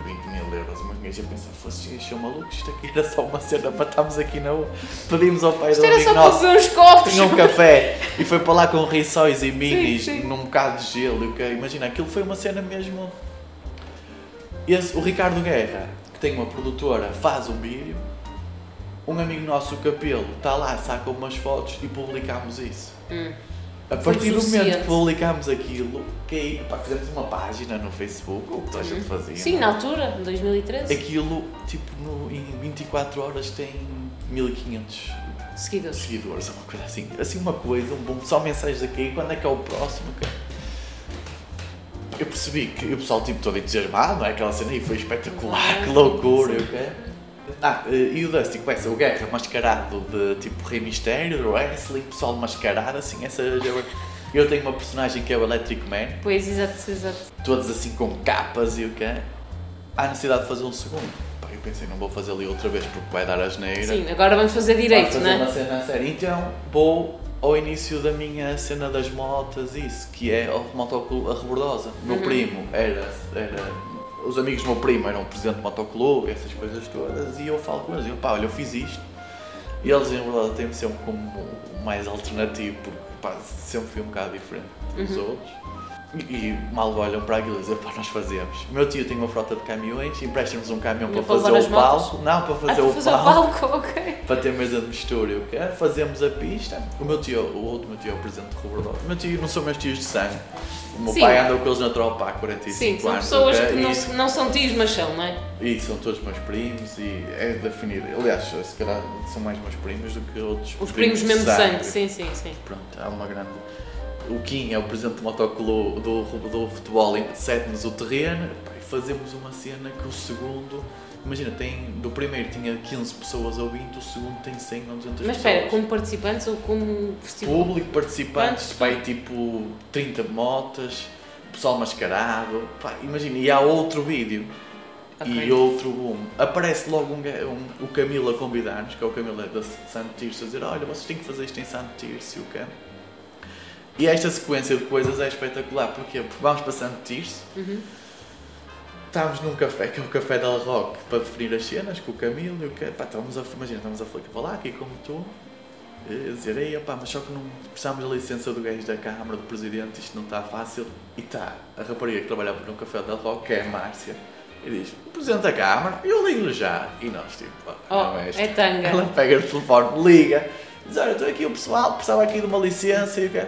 C: de 20 mil euros. Uma gaja pensa, fosse são malucos, isto aqui era só uma cena para estarmos aqui na rua. Pedimos ao pai
B: Isto
C: do
B: era só
C: nosso
B: para beber uns copos.
C: tinha um café e foi para lá com riçóis e minis
B: sim.
C: num bocado de gelo. ok? Imagina, aquilo foi uma cena mesmo. Esse, o Ricardo Guerra, que tem uma produtora, faz um vídeo. Um amigo nosso, o Capelo, está lá, saca umas fotos e publicámos isso.
B: Hum.
C: A partir do momento que publicámos aquilo, que pá, fizemos uma página no Facebook, o que toda a gente fazia.
B: Uhum. Sim,
C: não é?
B: na altura, em 2013.
C: Aquilo, tipo, no- em 24 horas tem 1500
B: Seguidores.
C: seguidores, uma coisa assim. Assim uma coisa, um bom, só mensagens aqui, quando é que é o próximo? cara? Eu percebi que o pessoal tipo todo entusiasmado, não é? Aquela cena aí foi espetacular, que loucura, eu quero. Ah, eh, e o Dusty começa o Guerra mascarado de tipo Rei Mistério, wrestling, pessoal mascarado, assim, essa. Eu tenho uma personagem que é o Electric Man,
A: Pois, exato, exato.
C: todos assim com capas e o quê? Há necessidade de fazer um segundo. Pá, eu pensei, não vou fazer ali outra vez porque vai dar asneira.
A: Sim, agora vamos fazer direito, não
C: fazer uma
A: é?
C: cena a sério. Então vou ao início da minha cena das motas, isso, que é o motoclube A Rebordosa. O
A: Uhum.
C: meu primo era, era. Os amigos do meu primo eram presidente do motoclube, essas coisas todas, e eu falo com eles, eu, pá, olha, eu fiz isto. E eles, em verdade, têm-me sempre como mais alternativo, porque pá, sempre fui um bocado diferente dos
A: Uhum.
C: outros. E, e mal olham para aquilo e dizem, pá, nós fazemos. O meu tio tem uma frota de caminhões, empresta-nos um caminhão
A: Para
C: para fazer o palco. Não, para
A: Ah,
C: fazer
A: para
C: o
A: fazer
C: palco
A: palco, ok.
C: para ter mesa de mistura e o que fazemos a pista. O meu tio, o outro meu tio é o presidente de Roberdó. O meu tio não são meus tios de sangue. O meu
A: Sim.
C: pai andou com eles na tropa há 45
A: Sim, são
C: anos.
A: pessoas
C: ok?
A: que não, não são tios, mas são, não é?
C: E são todos meus primos e é definido. Aliás, se calhar são mais meus primos do que outros.
A: Os primos mesmo de sangue, sim, sim, sim.
C: Pronto, há uma grande. O Kim é o presidente do motoclube do, do futebol, cede-nos o terreno e fazemos uma cena que o segundo. Imagina, tem, do primeiro tinha 15 pessoas a 20, o segundo tem 100 ou 200
A: Mas
C: pessoas.
A: espera, como participantes ou como festival?
C: Público, participantes, vai tipo 30 motas, pessoal mascarado. Pá, imagina, e há outro vídeo
A: Ok.
C: e outro boom. Aparece logo um, um- o Camilo a convidar-nos, que é o Camilo é da Santo Tirso, a dizer: Olha, vocês têm que fazer isto em Santo Tirso, o quê? E esta sequência de coisas é espetacular, porquê? Porque vamos para Santo Tirso,
A: Uhum.
C: Estamos num café, que é o Café Del Rock, para definir as cenas com o Camilo e o quê? Pá, estamos a, imagina, estamos a falar aqui como tu, a dizer, ei, mas só que não precisamos da licença do gajo da Câmara, do Presidente, isto não está fácil. E está a rapariga que trabalhava no Café Del Rock, que é a Márcia, e diz, o Presidente da Câmara, eu ligo-lhe já. E nós, tipo,
A: Oh,
C: não é
A: é tanga.
C: Ela pega o telefone, liga, diz, olha, estou aqui o pessoal, precisava aqui de uma licença e o quê?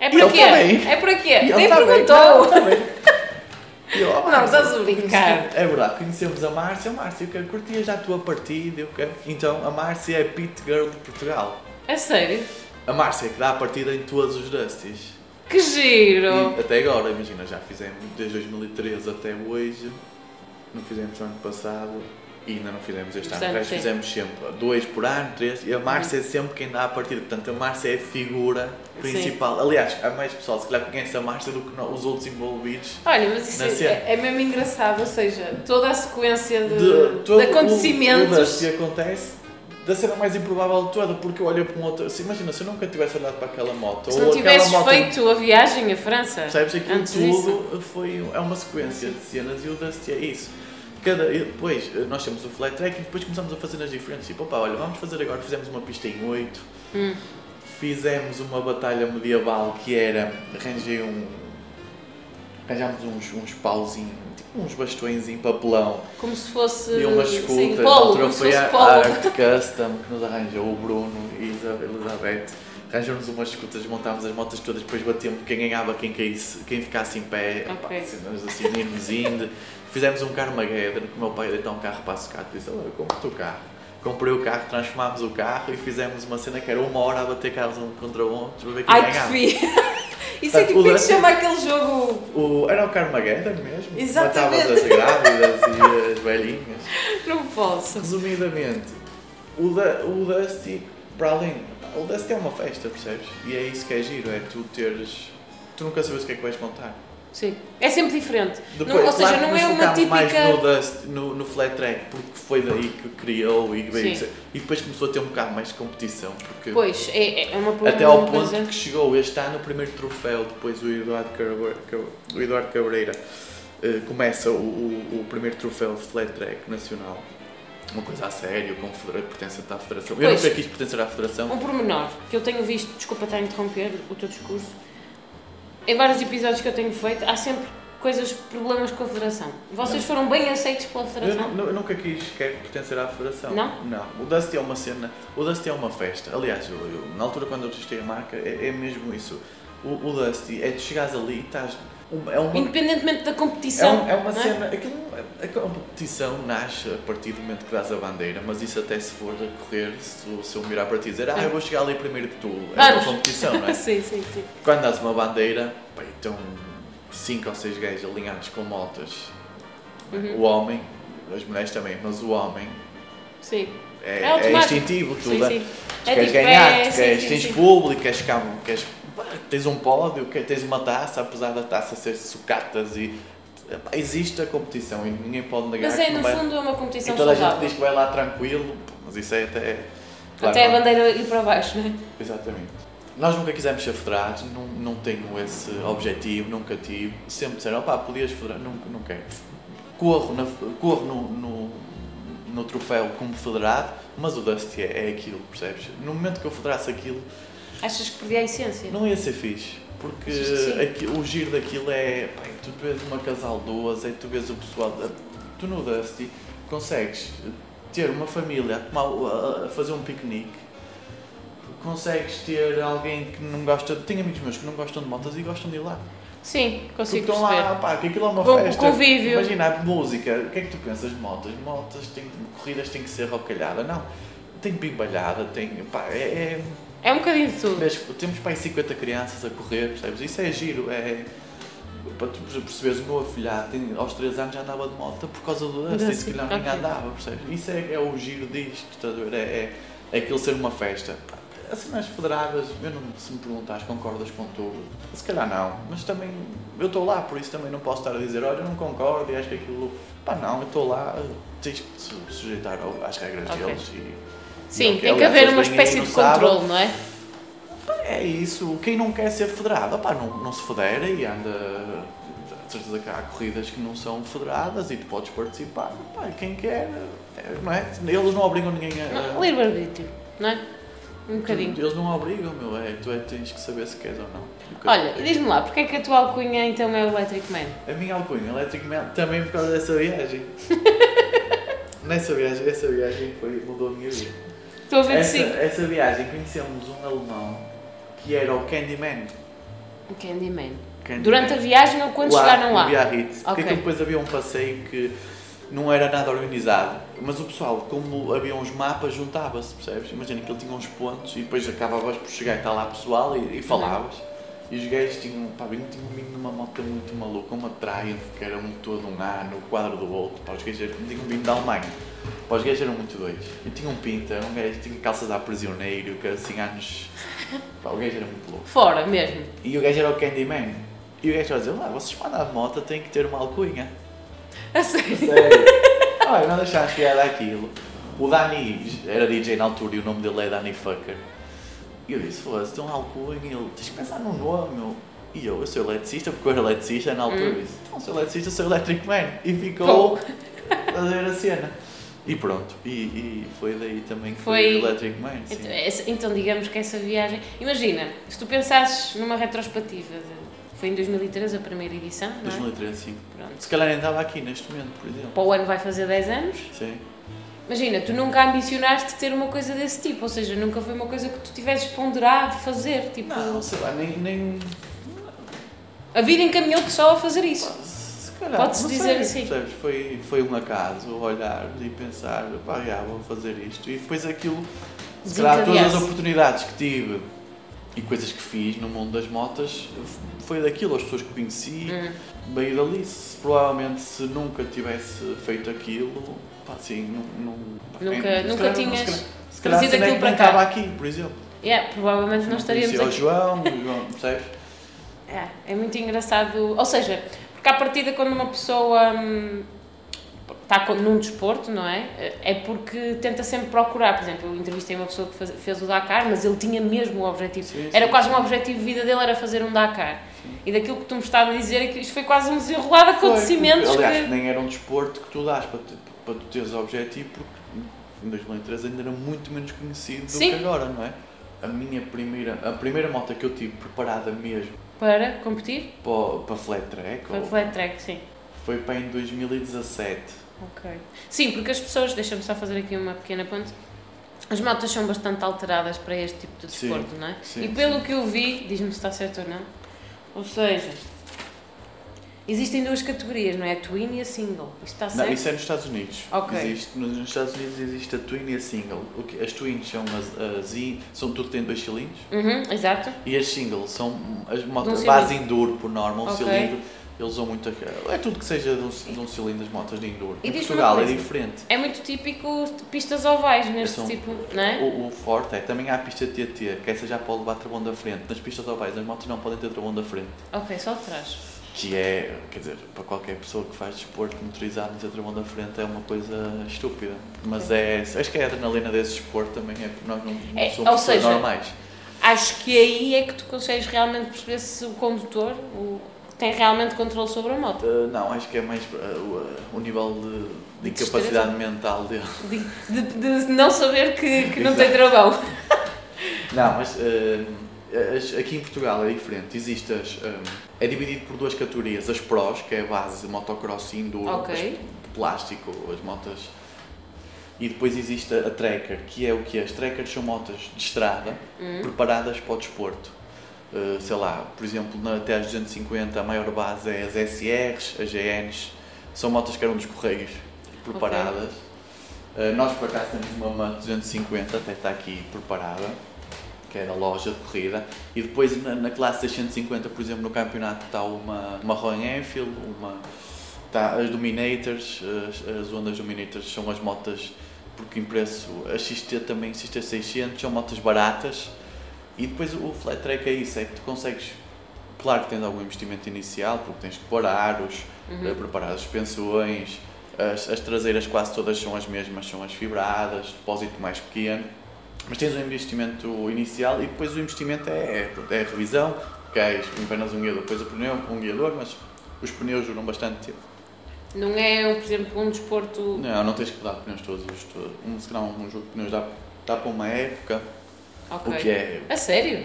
A: É
C: E
A: para quê? É para quê? Nem perguntou.
C: não, eu, oh,
A: Não, estás a brincar.
C: É verdade, conhecemos a Márcia. Oh, Márcia, que curtia já a tua partida. eu quero. Então, a Márcia é a Pit Girl de Portugal.
A: É sério?
C: A Márcia que dá a partida em todos os Dusties.
A: Que giro!
C: E até agora, imagina, já fizemos desde 2013 até hoje. Não fizemos no ano passado e ainda não fizemos este ano.
A: Este ano,
C: O resto
A: sim.
C: fizemos sempre dois por ano, três. E a Márcia é sempre quem dá a partida. Portanto, a Márcia é a figura principal. Aliás, há mais pessoal se calhar conhece a Márcia do que os outros envolvidos.
A: Olha, mas isso é, é mesmo engraçado, ou seja, toda a sequência de,
C: de,
A: de
C: todo o-
A: acontecimentos.
C: O, Dusty acontece da cena mais improvável de toda, porque eu olho para um outro. Assim, imagina, se eu nunca tivesse olhado para aquela moto,
A: Se
C: ou
A: não tivesses
C: moto.
A: feito a viagem à França,
C: Percebes? Aquilo
A: disso.
C: tudo foi, é uma sequência de cenas e o Dusty é isso. Cada, depois nós temos o flat track e depois começamos a fazer nas diferentes. Tipo, opá, olha, vamos fazer agora. Fizemos uma pista em 8,
A: Hum.
C: fizemos uma batalha medieval que era. Arranjei um. Arranjámos uns, uns pauzinhos, tipo uns bastões em papelão
A: como se fosse
C: e umas
A: sim,
C: escutas. Na
A: polo,
C: altura foi a
A: polo.
C: Art Custom que nos arranjou o Bruno e a Elizabeth. Arranjamos umas escutas, montámos as motas todas, depois batemos quem ganhava, quem, caísse, quem ficasse em pé,
A: Ok.
C: pá, cenas assim, irmos indo. Fizemos um Carmageddon, que o meu pai ia deitar um carro para a sucata e disse: Olha, compra o carro. Comprei o carro, transformámos o carro e fizemos uma cena que era uma hora a bater carros um contra o outro para ver quem
A: Ai que
C: ganhava.
A: fi! Isso é que
C: o
A: como é que se chama aquele jogo?
C: O, era o Carmageddon mesmo?
A: Exatamente.
C: Matavas as grávidas e as velhinhas.
A: Não posso.
C: Resumidamente, o, da, o Dusty, para além. O Dusty é uma festa, percebes? E é isso que é giro, é tu teres. Tu nunca sabes o que é que vais contar.
A: Sim. É sempre diferente.
C: Depois,
A: não, ou seja,
C: claro
A: não é uma
C: focámos mais
A: típica.
C: no, Dust, no, no flat track, porque foi daí que criou e veio.
A: Sim.
C: E depois começou a ter um bocado mais de competição. Porque
A: Pois, é, é uma
C: até ao ponto que chegou este ano o primeiro troféu, depois o Eduardo Cabreira, o Eduardo Cabreira eh, começa o, o, o primeiro troféu de flat track nacional. Uma coisa a sério, com federa- pertence à federação. Eu
A: Pois.
C: nunca quis pertencer à federação.
A: Um pormenor que eu tenho visto, desculpa estar a interromper o teu discurso, em vários episódios que eu tenho feito, há sempre coisas, problemas com a Federação. Vocês foram bem aceitos pela
C: Eu,
A: Federação?
C: nu- eu nunca quis quer pertencer à federação.
A: Não?
C: Não. O Dusty é uma cena. O Dusty é uma festa. Aliás, eu, eu- na altura quando eu registrei a marca, é, é mesmo isso. O, o Dusty é tu chegares ali e estás. É uma,
A: Independentemente da
C: é,
A: competição.
C: um- é uma
A: não
C: cena. Aquilo, a competição nasce a partir do momento que dás a bandeira, mas isso até se for a correr, se, se eu mirar para ti e dizer, ah, eu vou chegar ali primeiro que tu. É uma competição, não é?
A: sim, sim, sim.
C: Quando dás uma bandeira, pá, estão 5 ou 6 gajos alinhados com motas.
A: Uhum.
C: O homem, as mulheres também, mas o homem
B: Sim.
C: É,
B: É
C: é instintivo, tu,
B: Sim,
C: dá-
B: sim.
C: tu
B: É
C: queres
B: tipo,
C: ganhar,
B: é,
C: queres,
B: sim,
C: tens
B: sim.
C: público, queres, queres, pá, tens um pódio, tens uma taça, apesar da taça ser sucatas e existe a competição e ninguém pode negar
B: Mas é, no
C: vai-
B: fundo, é uma
C: e
B: competição
C: toda a gente diz que vai lá tranquilo, mas isso é até. claro,
B: Até a bandeira ir para baixo, não é?
C: Exatamente. Nós nunca quisemos ser federados, não, não tenho esse objetivo, nunca tive. Sempre disseram, opá, podias federar, não, não quero. Corro, na, corro no, no, no troféu como federado, mas o Dusty é, é aquilo, percebes? No momento que eu federasse aquilo,
B: Achas que perdi a essência?
C: não ia ser fixe. Porque aqui- o giro daquilo é, pá, tu vês uma casal duas, é tu vês o pessoal, tu no Dusty consegues ter uma família a, tomar, a- fazer um piquenique, consegues ter alguém que não gosta, tenho amigos meus que não gostam de motas e gostam de ir lá.
B: Sim,
C: Porque
B: consigo
C: estão
B: perceber.
C: lá, pá, que aquilo é uma festa.
B: convívio.
C: Imagina, música, o que é que tu pensas de motas? Motas, tem, corridas têm que ser rocalhada, não. Tem bimbalhada, tem, pá, é- é
B: É um bocadinho de tudo.
C: Vês, temos para aí 50 crianças a correr, percebes? Isso é giro, é. Para tu perceberes, o meu afilhado tem, aos 3 anos já andava de moto por causa do Dusty, se calhar nem andava, percebes? Isso é, é o giro disto, estás a ver? É, é, é aquilo ser uma festa. Assim, nas federadas, eu não, se me perguntares, concordas com tudo? Se calhar não, mas também eu estou lá, por isso também não posso estar a dizer, olha, eu não concordo e acho que aquilo. Pá, não, eu estou lá, tens que te sujeitar às regras
B: Ok.
C: deles e.
B: Sim,
C: e
B: tem que haver uma espécie de controle, não é?
C: é isso, quem não quer ser federado, opá, não, não se federa e anda. De certeza que há corridas que não são federadas e tu podes participar. Opá, quem quer, é, não é? Eles não obrigam ninguém a.
B: Não, Livre-arbítrio, não é? Um bocadinho.
C: Eles não obrigam, meu, é, tu é, tens que saber se queres ou não. Um
B: Olha, e diz-me lá, porque é que a tua alcunha então é o Electric Man?
C: A minha alcunha, Electric Man, também por causa dessa viagem. Nessa viagem, essa viagem foi, mudou a minha vida.
B: Estou a ver que
C: Essa,
B: sim.
C: essa viagem conhecemos um alemão que era o Candyman.
B: O Candyman.
C: Candyman.
B: Durante a viagem ou quando
C: lá,
B: chegaram lá?
C: Biarritz. Porque
B: Ok.
C: aquilo depois havia um passeio que não era nada organizado, mas o pessoal, como havia uns mapas, juntava-se, percebes? Imagina que ele tinha uns pontos e depois acabavas por chegar e estar lá pessoal e, e falavas. E os gajos tinham, pá, vinham, tinham vindo numa moto muito maluca, uma Triumph, que era um todo um A no quadro do outro, pá, os gajos eram- tinham vindo da Alemanha. Pá, os gajos eram muito doidos. E tinha um pinta, um gajo tinha calças a prisioneiro, que era assim anos. Pá, o gajo era muito louco.
B: Fora mesmo.
C: E o gajo era o Candyman. E o gajo estava a dizer, lá, vocês para andar de moto têm que ter uma alcunha.
B: A sério.
C: Sério? Olha, não que era aquilo. O Dani era DJ na altura e o nome dele é Dani Fucker. E eu disse, foda-se, tem um alcunha ele, tens que pensar num nome, meu. E eu, eu sou eletricista, porque eu era eletricista na altura.
B: Hum.
C: Eu disse, não sou eletricista, sou Electric Man. E ficou a ver a cena. E pronto, e, e foi daí também que foi,
B: Foi-
C: Electric Man. Sim.
B: Então, essa- então digamos que essa viagem. Imagina, se tu pensasses numa retrospectiva, de- foi em 2013 a primeira edição, não é?
C: 2013, sim.
B: Pronto.
C: Se calhar nem estava aqui neste momento, por exemplo.
B: Para o ano vai fazer 10 anos.
C: Sim.
B: Imagina, tu nunca ambicionaste ter uma coisa desse tipo, ou seja, nunca foi uma coisa que tu tivesses ponderado fazer. Tipo,
C: Não, sei lá, nem. nem
B: a vida encaminhou-te só a fazer isso.
C: se calhar,
B: Pode-se dizer
C: sei,
B: assim.
C: percebes? Foi, foi um acaso olhar e pensar, pá, já, vou fazer isto. E depois aquilo, se calhar, todas as oportunidades que tive e coisas que fiz no mundo das motas, foi daquilo, as pessoas que conheci,
B: Hum.
C: veio dali. Se, provavelmente, se nunca tivesse feito aquilo, pá, assim, não. não
B: Nunca-
C: se
B: nunca tinhas
C: se calhar- Se calhar
B: trazido aquilo para cá.
C: estava aqui, por exemplo.
B: Yeah, provavelmente não estaríamos aqui.
C: o João, o João, percebes?
B: É, é muito engraçado. Ou seja, porque à partida quando uma pessoa hum, está num desporto, não é? É porque tenta sempre procurar. Por exemplo, eu entrevistei uma pessoa que faz- fez o Dakar, mas ele tinha mesmo o objetivo.
C: Sim,
B: Era
C: sim,
B: quase
C: sim.
B: um objetivo de vida dele, era fazer um Dakar. E daquilo que tu me estava a dizer é que isto foi quase um desenrolar de acontecimentos
C: Aliás,
B: que...
C: nem era um desporto que tu dás para, te- para tu teres objetivo, porque em 2013 ainda era muito menos conhecido do
B: Sim.
C: que agora, não é? A minha primeira, a primeira moto que eu tive preparada mesmo
B: Para competir?
C: para, para flat track
B: Foi
C: ou-
B: flat track, sim.
C: foi para em 2017.
B: Ok. Sim, porque as pessoas, deixa-me só fazer aqui uma pequena ponte, as motas são bastante alteradas para este tipo de
C: Sim,
B: desporto, não é?
C: sim,
B: e pelo que eu vi, diz-me se está certo ou não, ou seja, existem duas categorias, não é? A twin e a single. Isto está
C: Não,
B: certo?
C: isso é nos Estados Unidos.
B: Ok.
C: Existe, nos nos Estados Unidos existe a twin e a single. O que, as twins são as, as são tudo que tem dois cilindros.
B: Uhum, exato.
C: E as singles são as motos
B: um
C: base enduro por norma, um
B: Ok.
C: cilindro. Eles usam muito. É tudo que seja de um, de um cilindro, as motas de enduro.
B: E
C: Em Portugal é diferente.
B: É muito típico de pistas ovais neste
C: São-
B: tipo, não é?
C: O, o forte é também há a pista TT, que essa já pode levar travão da frente. Nas pistas ovais, as motos não podem ter travão da frente.
B: Ok, só de trás.
C: Que é, quer dizer, para qualquer pessoa que faz desporto motorizado, ter travão da frente é uma coisa estúpida. Mas é, acho que é a adrenalina desse desporto também, é porque nós não, não
B: É,
C: somos
B: seja,
C: normais.
B: Acho que aí é que tu consegues realmente perceber se o condutor o, tem realmente controle sobre a moto.
C: Uh, não, acho que é mais uh, o, o nível de, de
B: De
C: incapacidade mental dele.
B: De, de- de não saber que, que não tem travão.
C: Não, mas uh, as- aqui em Portugal é diferente. Existe as, um, é dividido por duas categorias. As pros, que é a base motocross e enduro,
B: Ok.
C: as de plástico, as motas. E depois existe a, a tracker, que é o que? As trackers são motas de estrada
B: Hum.
C: preparadas para o desporto. Uh, sei lá, por exemplo, na, até às 250 a maior base é as SRs, as GNs, são motas que eram dos Correios preparadas. Uh, nós por acaso temos uma Mante 250, até está aqui preparada, que é da loja de corrida. E depois na, na classe 650, por exemplo, no campeonato está uma, uma Royal Enfield, uma, está as Dominators, as, as Ondas Dominators são as motas, porque em preço, a XT também, XT 600, são motas baratas. E depois o flat track é isso, é que tu consegues, claro que tens algum investimento inicial, porque tens que pôr aros, eh, preparar as suspensões, as, as traseiras quase todas são as mesmas, são as fibradas, depósito mais pequeno, mas tens um investimento inicial e depois o investimento é, é, é a revisão, queres apenas um guiador, depois o pneu um guiador, mas os pneus duram bastante tempo.
B: Não é, por exemplo, um desporto.
C: Não, não tens que dar pneus todos, os todos. um, se calhar um jogo de pneus dá, dá para uma época,
B: Ok.
C: o que é,
B: A sério?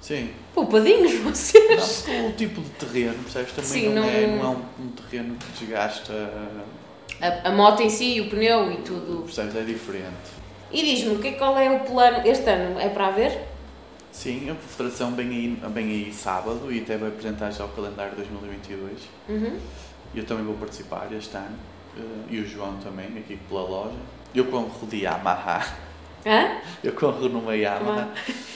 C: sim,
B: Poupadinhos
C: Não,
B: vocês?
C: porque o tipo de terreno, percebes? Também
B: Sim,
C: não,
B: não-
C: É, não é um, um terreno que desgasta,
B: A, a moto em si, o pneu e tudo.
C: percebes? É diferente.
B: E diz-me, que é, qual é o plano? Este ano é para haver?
C: Sim, a Federação vem aí, vem aí sábado e até vai apresentar já o calendário 2022.
B: Uhum.
C: Eu também vou participar este ano eh, e o João também, aqui pela loja. Eu corro de Yamaha,
B: Hã?
C: eu corro numa Yamaha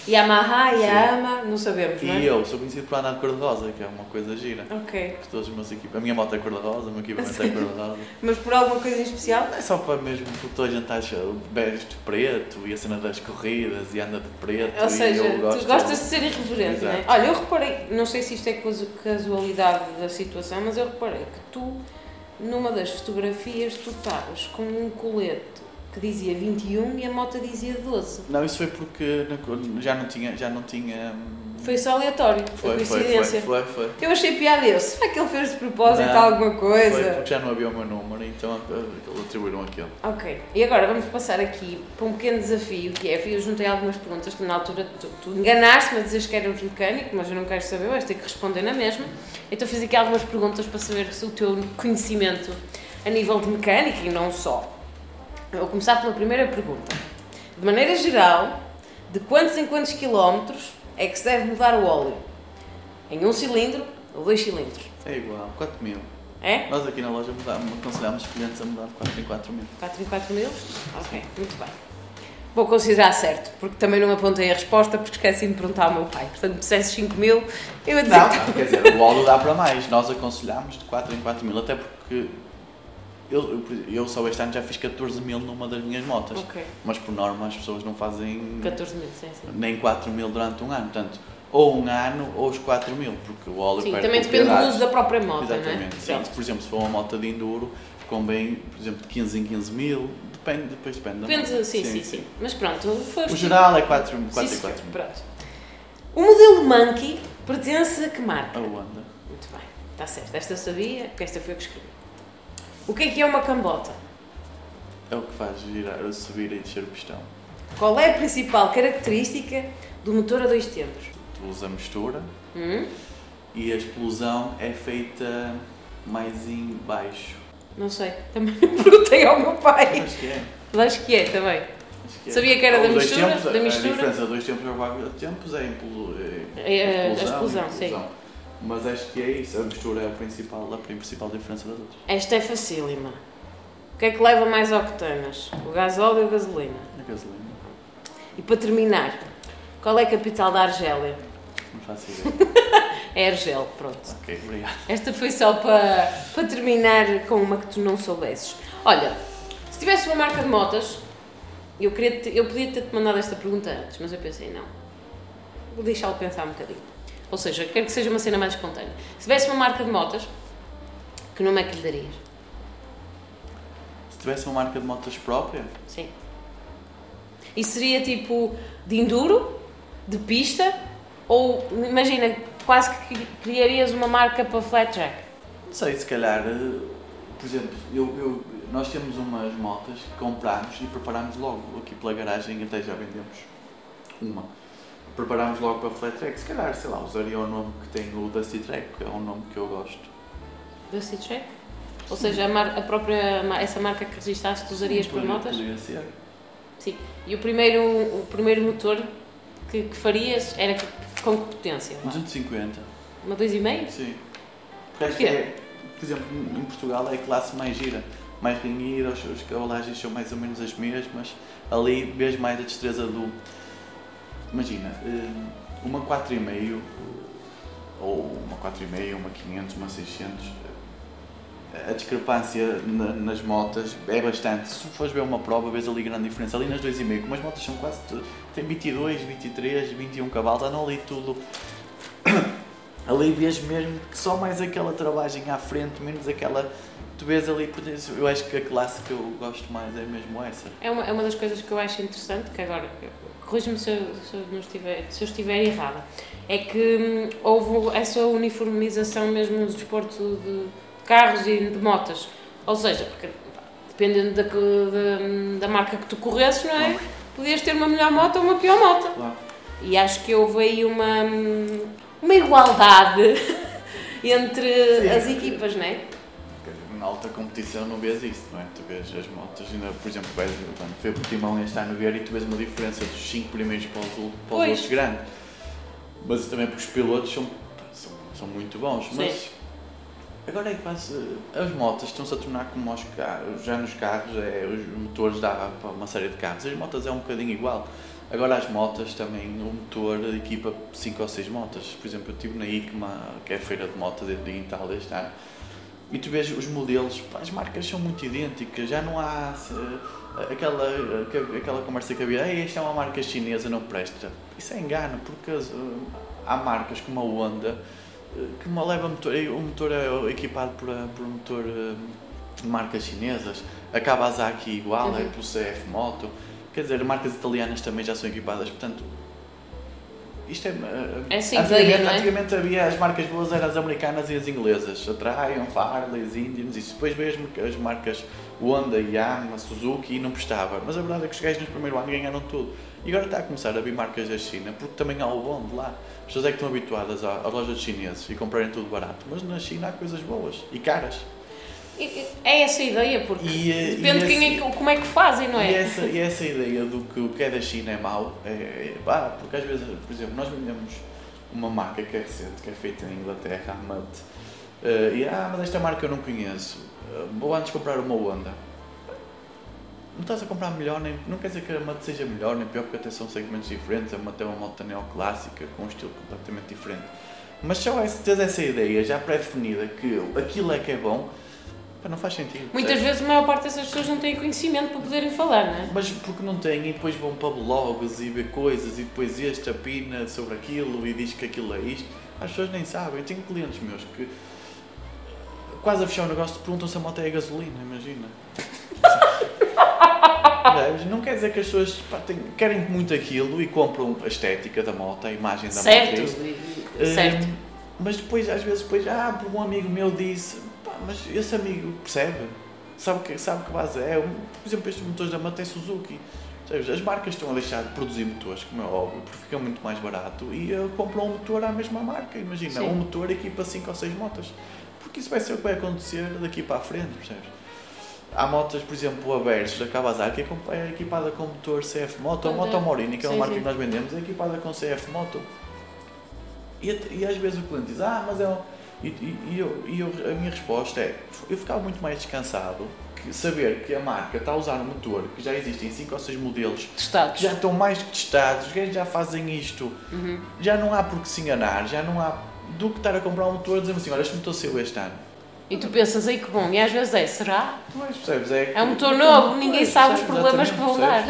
B: Yamaha. Yama, não sabemos, não é?
C: e eu sou conhecido por andar de cor-de-rosa, que é uma coisa gira.
B: Ok.
C: Porque todos os meus equipamentos, a minha moto é cor-de-rosa, o meu equipamento é cor-de-rosa.
B: Mas por alguma coisa em especial?
C: É só para mesmo porque toda a gente acha veste de preto e a cena das corridas e anda de preto.
B: Ou seja,
C: eu gosto
B: tu gostas de ser irreverente, não é? Olha, eu reparei, não sei se isto é casu- casualidade da situação, mas eu reparei que tu, numa das fotografias, tu estavas com um colete que dizia 21 e a moto dizia 12.
C: Não, isso foi porque já não tinha. Já não tinha hum,
B: Foi só aleatório, foi,
C: foi, foi,
B: coincidência.
C: foi, foi, foi.
B: Eu achei piada eu, será que ele fez de propósito
C: Não,
B: alguma
C: Foi
B: coisa?
C: porque já não havia o meu número, então eh, atribuíram aquilo.
B: Ok, e agora vamos passar aqui para um pequeno desafio que é, eu juntei algumas perguntas que na altura tu, tu enganaste-me a dizer que eras mecânico, mas eu não quero saber, vais ter que responder na mesma. Então fiz aqui algumas perguntas para saber se o teu conhecimento a nível de mecânica e não só. Vou começar pela primeira pergunta. De maneira geral, de quantos em quantos quilómetros é que se deve mudar o óleo? Em um cilindro ou dois cilindros?
C: É igual, 4 mil.
B: É?
C: Nós aqui na loja mudamos, aconselhamos os clientes a mudar de 4 em 4 mil.
B: 4 em 4 mil? Ok, muito bem. Vou considerar certo, porque também não apontei a resposta porque esqueci de perguntar ao meu pai. Portanto, se dissesse 5 mil, eu ia dizer
C: Não,
B: que
C: quer dizer, o óleo dá para mais. Nós aconselhamos de 4 em 4 mil, até porque eu, eu, eu só este ano já fiz 14 mil numa das minhas motas.
B: Ok,
C: Mas por norma as pessoas não fazem
B: 14 mil, sim, sim.
C: nem 4 mil durante um ano. Portanto, ou um ano ou os 4 mil, porque o óleo
B: Sim, também depende do uso da própria moto, não é?
C: Exatamente. Sim, por exemplo, se for uma moto de enduro, convém, por exemplo, de 15 em 15 mil, depende, depois depende
B: Depende,
C: moto.
B: sim, sim, sim, Mas pronto, foste...
C: O geral é 4, 4
B: Sim,
C: em
B: senhor.
C: 4 mil.
B: Pronto. O modelo Monkey pertence a que marca?
C: A Honda.
B: Muito bem, está certo. Esta eu sabia, porque esta foi eu que escrevi. O que é que é uma cambota?
C: É o que faz girar, subir e descer o pistão.
B: Qual é a principal característica do motor a dois tempos?
C: Tu usa a mistura
B: Hum?
C: e a explosão é feita mais em baixo.
B: Não sei, também perguntei ao meu pai.
C: Acho que é.
B: Acho que é também.
C: Que é.
B: Sabia que era da mistura,
C: tempos,
B: da
C: a-
B: mistura.
C: A diferença de dois tempos e quatro tempos é, implo- é
B: É, a
C: explosão,
B: explosão, sim.
C: Mas acho que é isso, a mistura é a principal, a principal diferença das outras.
B: Esta é facílima. O que é que leva mais octanas? O gasóleo ou a gasolina?
C: A gasolina,
B: E para terminar, qual é a capital da Argélia?
C: não faço ideia.
B: Airgel, pronto.
C: Ok, obrigado.
B: Esta foi só para, para terminar com uma que tu não soubesses. Olha, se tivesse uma marca de motas, eu, queria te- eu podia ter-te mandado esta pergunta antes, mas eu pensei, não. Vou deixá-lo pensar um bocadinho. Ou seja, quero que seja uma cena mais espontânea. Se tivesse uma marca de motas, que nome é que lhe darias?
C: Se tivesse uma marca de motas própria,
B: Sim. E seria tipo de enduro, de pista, ou imagina, quase que criarias uma marca para flat track.
C: não sei, se calhar, eh, por exemplo, eu, eu- nós temos umas motas que comprámos e preparámos logo aqui pela garagem, até já vendemos uma. Preparámos logo para flat track, se calhar, sei lá, usaria o nome que tem o Dusty Track, que é um nome que eu gosto.
B: Dusty Track? Ou seja, a, mar- a própria, essa marca que registaste, tu usarias para
C: Poderia-
B: motas?
C: Poderia ser.
B: Sim. E o primeiro, o primeiro motor que, que farias era com que potência?
C: Um 250.
B: Uma 2,5?
C: Sim. Porque acho
B: Porquê?
C: que é, por exemplo, em Portugal é a classe mais gira, mais renhida, os, os cabalagens são mais ou menos as mesmas. Ali vês mais a destreza do. Imagina, eh, uma 4,5 ou uma 4,5, uma 500, uma 600. eh, A discrepância na- nas motas é bastante. Se fores ver uma prova, vês ali grande diferença. Ali nas 2,5, como as motas são quase. têm 22, 23, 21 cavalos, andam ali tudo ali vês mesmo que só mais aquela travagem à frente, menos aquela. Tu vês ali, eu acho que a classe que eu gosto mais é mesmo essa.
B: É uma, é uma das coisas que eu acho interessante, que agora, corrija-me se, eu- se, eu estiver, se eu estiver errada, é que hum, houve essa uniformização mesmo no desporto de carros e de motas. Ou seja, porque dependendo da, da, da marca que tu corresses, não é? Podias ter uma melhor moto ou uma pior moto.
C: Claro.
B: E acho que houve aí uma, hum, uma igualdade entre
C: Sim.
B: as equipas, não é?
C: Na alta competição não vês isso, não é? Tu vês as motas, ainda, por exemplo, vais, quando foi o Portimão este ano ver e tu vês uma diferença dos 5 primeiros para os, para os outros grande. Mas também porque os pilotos são, são, são muito bons. Mas
B: Sim.
C: agora é quase. As motas estão-se a tornar como aos carros. Já nos carros, é, os motores dá para uma série de carros. As motas é um bocadinho igual. Agora as motas também, o motor equipa 5 ou 6 motas. Por exemplo, eu estive na ICMA, que é a feira de motas em Itália ano, e tu vês os modelos, pá, as marcas são muito idênticas, já não há eh, aquela, aquela conversa que havia, Ei, esta é uma marca chinesa, não presta. Isso é engano, porque eh, há marcas como a Honda eh, que uma leva motor, o motor é equipado por, por um motor de marcas chinesas, a Kawasaki igual, é
B: Uhum.
C: pelo CF Moto, quer dizer, marcas italianas também já são equipadas, portanto. Isto é. eh,
B: Essa
C: antigamente,
B: é?
C: antigamente havia as marcas boas, eram as americanas e as inglesas. A Triumph, Harley, as Indians, isso. Depois que as marcas Honda, Yamaha, Suzuki e não prestava. Mas a verdade é que os gajos no primeiro ano ganharam tudo. E agora está a começar a vir marcas da China, porque também há o bom de lá. As pessoas é que estão habituadas à- às lojas chinesas e comprarem tudo barato. Mas na China há coisas boas e caras.
B: E- e- É essa a ideia, porque
C: E, eh,
B: depende
C: e
B: de quem é, como é que fazem, não
C: E
B: é?
C: essa, e essa ideia do que o que é da China é mau, é, é, pá, porque às vezes, por exemplo, nós vendemos uma marca que é recente, que é feita em Inglaterra, a Mutt, eh, e ah, mas esta marca eu não conheço, eh, vou antes comprar uma Honda. Não estás a comprar melhor, nem, não quer dizer que a Mutt seja melhor nem pior, porque até são segmentos diferentes, a Mutt é uma moto neoclássica, com um estilo completamente diferente. Mas só é ter essa ideia já pré-definida que aquilo é que é bom, pá, não faz sentido.
B: Muitas
C: percebes?
B: vezes a maior parte dessas pessoas não têm conhecimento para poderem falar, não é?
C: Mas porque não têm e depois vão para blogs e ver coisas e depois este opina sobre aquilo e diz que aquilo é isto. As pessoas nem sabem. Eu tenho clientes meus que quase a fechar o negócio te perguntam se a moto é a gasolina, imagina. Não quer dizer que as pessoas pá, têm- querem muito aquilo e compram a estética da moto, a imagem da
B: Certo,
C: moto.
B: e- certo.
C: Hum, mas depois, às vezes, depois, ah, um amigo meu disse, pá, mas esse amigo percebe, sabe que, sabe que base é. Por exemplo, estes motores da Mata é Suzuki. As marcas estão a deixar de produzir motores, como é óbvio, porque fica muito mais barato e uh, compram um motor à mesma marca. Imagina,
B: Sim.
C: um motor equipa 5 ou 6 motas. Porque isso vai ser o que vai acontecer daqui para a frente, percebes? Há motas, por exemplo, a Versus, a Kawasaki, é é equipada com motor CF Moto, a
B: Honda.
C: Moto Morini, que é uma
B: Sim,
C: marca
B: sim.
C: que nós vendemos, é equipada com CF Moto. E, e às vezes o cliente diz, ah, mas é um... E, e- e eu, e eu- a minha resposta é, eu ficava muito mais descansado que saber que a marca está a usar um motor que já existem 5 ou 6 modelos que
B: Testados.
C: já estão mais que testados, os gajos já fazem isto,
B: Uhum.
C: já não há por que se enganar, já não há. do que estar a comprar um motor e dizer assim, olha, este motor saiu este ano.
B: E tu pensas, aí que bom, e às vezes é, será?
C: Pois, percebes? É,
B: É um motor novo, ninguém
C: Pois,
B: sabe os problemas que vão dar.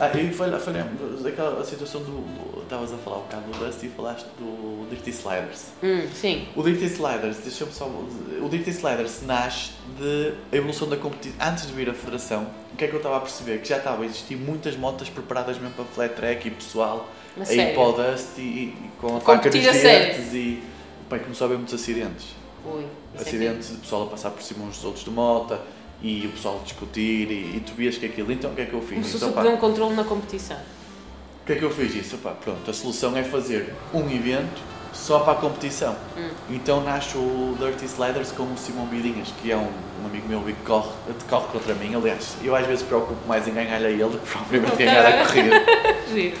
C: Ah, e falha- falhamos daquela situação do. Estavas a falar um bocado do Dusty e falaste do Dirty Sliders.
B: Hum, sim.
C: O Dirty Sliders, deixa-me só. O Dirty Sliders nasce de a evolução da competição. Antes de vir a federação, o que é que eu estava a perceber? Que já estava a existir muitas motas preparadas mesmo para flat track e pessoal
B: A
C: ir para o Dusty e, e com a faca nos dentes e. Pai, começou a haver muitos acidentes.
B: Ui, é
C: acidentes de pessoal a passar por cima uns dos outros de moto e o pessoal discutir e, e tu vias que aquilo. Então o que é que eu fiz?
B: Como se
C: Então, pá,
B: um controle na competição.
C: o que é que eu fiz isso? Pá, pronto, a solução é fazer um evento só para a competição.
B: Hum.
C: Então nasce o Dirty Sliders com o Simão Bidinhas, que é um, um amigo meu que corre, corre contra mim. Aliás, eu às vezes preocupo mais em ganhar a ele do que propriamente ganhar a corrida.
B: Giro.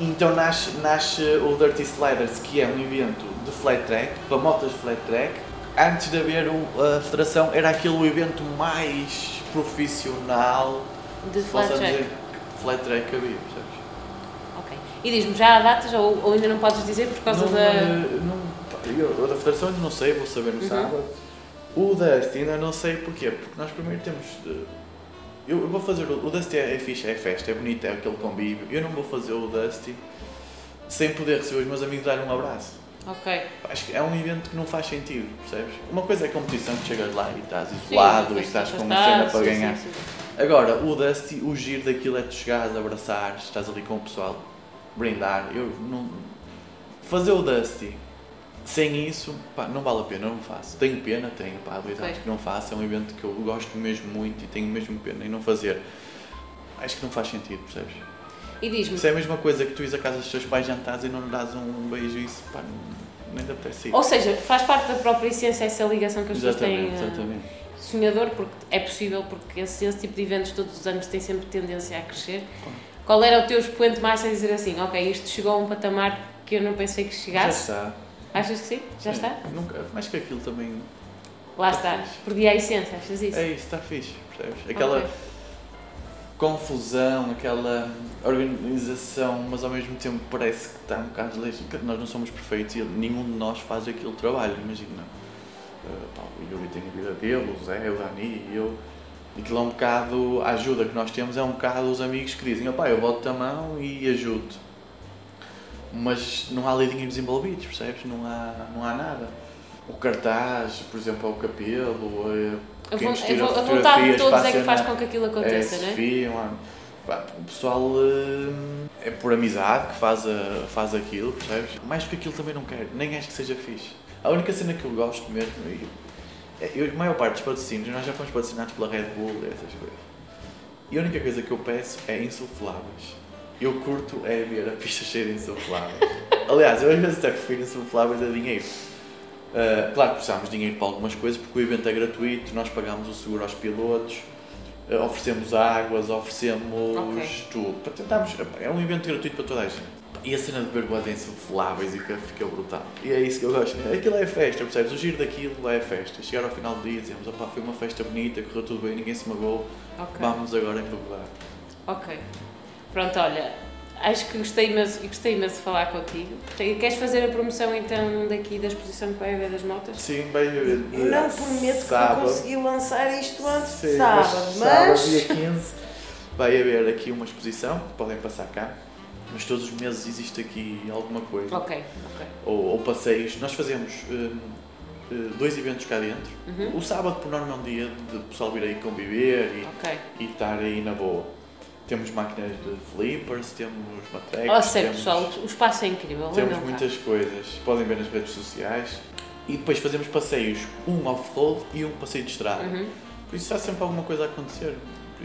C: Então nasce, nasce o Dirty Sliders, que é um evento de flat track, para motas de flat track. Antes de haver o- a federação, era aquele o evento mais profissional
B: De flat track.
C: dizer, que flat track havia, percebes?
B: Ok. E diz-me, já há datas ou, ou ainda não podes dizer por causa
C: não,
B: da.
C: não, eu, da federação ainda não sei, vou saber no
B: Uhum.
C: sábado. O Dusty ainda não sei porquê, porque nós primeiro temos. Eu, eu vou fazer. O o Dusty é, é fixe, é festa, é bonito, é aquele convívio. Eu não vou fazer o Dusty sem poder receber os meus amigos dar um abraço.
B: Ok.
C: Acho que é um evento que não faz sentido, percebes? Uma coisa é a competição que chegas lá e estás isolado
B: Sim,
C: e estás com uma cena para
B: sim,
C: ganhar.
B: sim.
C: Agora, o Dusty, o giro daquilo é tu chegares, abraçares, estás ali com o pessoal, brindar. Eu não. Fazer o Dusty sem isso, pá, não vale a pena, eu não faço. Tenho pena, tenho, pá, dois anos que não faço. É um evento que eu gosto mesmo muito e tenho mesmo pena em não fazer. Acho que não faz sentido, percebes?
B: E diz-me,
C: Isso é a mesma coisa que tu ires a casa dos teus pais jantares e não lhe dás um beijo isso, pá, não, nem te apetece ir.
B: ou seja, faz parte da própria essência essa ligação que as pessoas têm.
C: Exatamente,
B: eh,
C: exatamente.
B: sonhador, porque é possível, porque esse, esse tipo de eventos todos os anos tem sempre tendência a crescer. Qual era o teu expoente mais a dizer assim, ok, isto chegou a um patamar que eu não pensei que
C: Já
B: chegasse?
C: está.
B: Achas que sim? Já
C: Sim.
B: está?
C: Nunca, mais que aquilo também.
B: Lá
C: Está
B: está.
C: fixe.
B: Perdi a essência, achas isso?
C: É isso, está fixe, percebes? Aquela
B: Ok.
C: Confusão, aquela organização, mas ao mesmo tempo parece que está um bocado porque Nós não somos perfeitos e nenhum de nós faz aquele trabalho, imagina. Uh, o Yuri tem a vida dele, o Zé, o Dani e eu. Aquilo é um bocado, a ajuda que nós temos é um bocado os amigos que dizem, opá, eu boto a mão e ajudo. Mas não há ali dinheiros envolvidos, percebes? Não há, não há nada. O cartaz, por exemplo, é o cabelo, eh,
B: A, vo- a vontade de todos é que faz com que aquilo
C: é
B: aconteça, não é?
C: Sofia, o pessoal eh, é por amizade que faz, a, faz aquilo, percebes? Mais que aquilo também não quero, nem acho que seja fixe. A única cena que eu gosto mesmo, e, é, eu, a maior parte dos patrocínios, nós já fomos patrocinados pela Red Bull e essas coisas. E a única coisa que eu peço é insufláveis. Eu curto é ver a pista cheia de insufláveis. Aliás, eu às vezes até prefiro insufláveis a dinheiro. Uh, claro que precisamos de dinheiro para algumas coisas, porque o evento é gratuito, nós pagamos o seguro aos pilotos, uh, oferecemos águas, oferecemos
B: Ok.
C: tudo. Para tentarmos, é um evento gratuito para toda a gente. E a cena de beber boa insufláveis e que fica brutal. E é isso que eu gosto. Aquilo é festa, percebes? O giro daquilo é festa. Chegar ao final do dia e dizemos, opá, foi uma festa bonita, correu tudo bem, ninguém se magoou,
B: Ok.
C: vamos agora embebedar.
B: Ok. Pronto, olha, acho que gostei imenso, gostei imenso de falar contigo. Queres fazer a promoção então daqui da exposição que vai haver das motas?
C: Sim, vai haver.
D: Eu não prometo que vou conseguir lançar isto antes de
C: Sim,
D: sábado,
C: sábado,
D: mas.
C: dia 15, vai haver aqui uma exposição, podem passar cá, mas todos os meses existe aqui alguma coisa.
B: Ok, ok.
C: Ou, ou passeios. Nós fazemos hum, eh, dois eventos cá dentro.
B: Uhum.
C: O sábado, por norma, é um dia de pessoal vir aí conviver e,
B: Ok.
C: e estar aí na boa. Temos máquinas de flippers, temos matrecos,
B: Ó, sério,
C: temos,
B: pessoal, o espaço é incrível.
C: temos
B: cá.
C: muitas coisas. Podem ver nas redes sociais. E depois fazemos passeios, um off-road e um passeio de estrada.
B: Uhum.
C: Por isso há sempre alguma coisa a acontecer.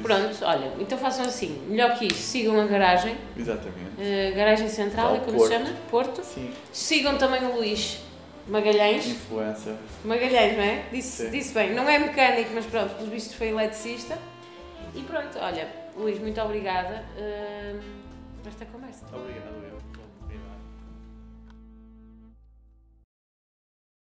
B: Pronto, olha, então façam assim, melhor que isso, sigam a garagem,
C: Exatamente.
B: eh, garagem central, é como se
C: Porto.
B: chama? Porto.
C: Sim,
B: Sigam também o Luís Magalhães.
C: influencer.
B: Magalhães, não é? Disse,
C: Sim.
B: disse bem, não é mecânico, mas pronto, pelos vistos foi eletricista. E pronto, olha, Luís, muito obrigada eh, por esta conversa.
C: Obrigado.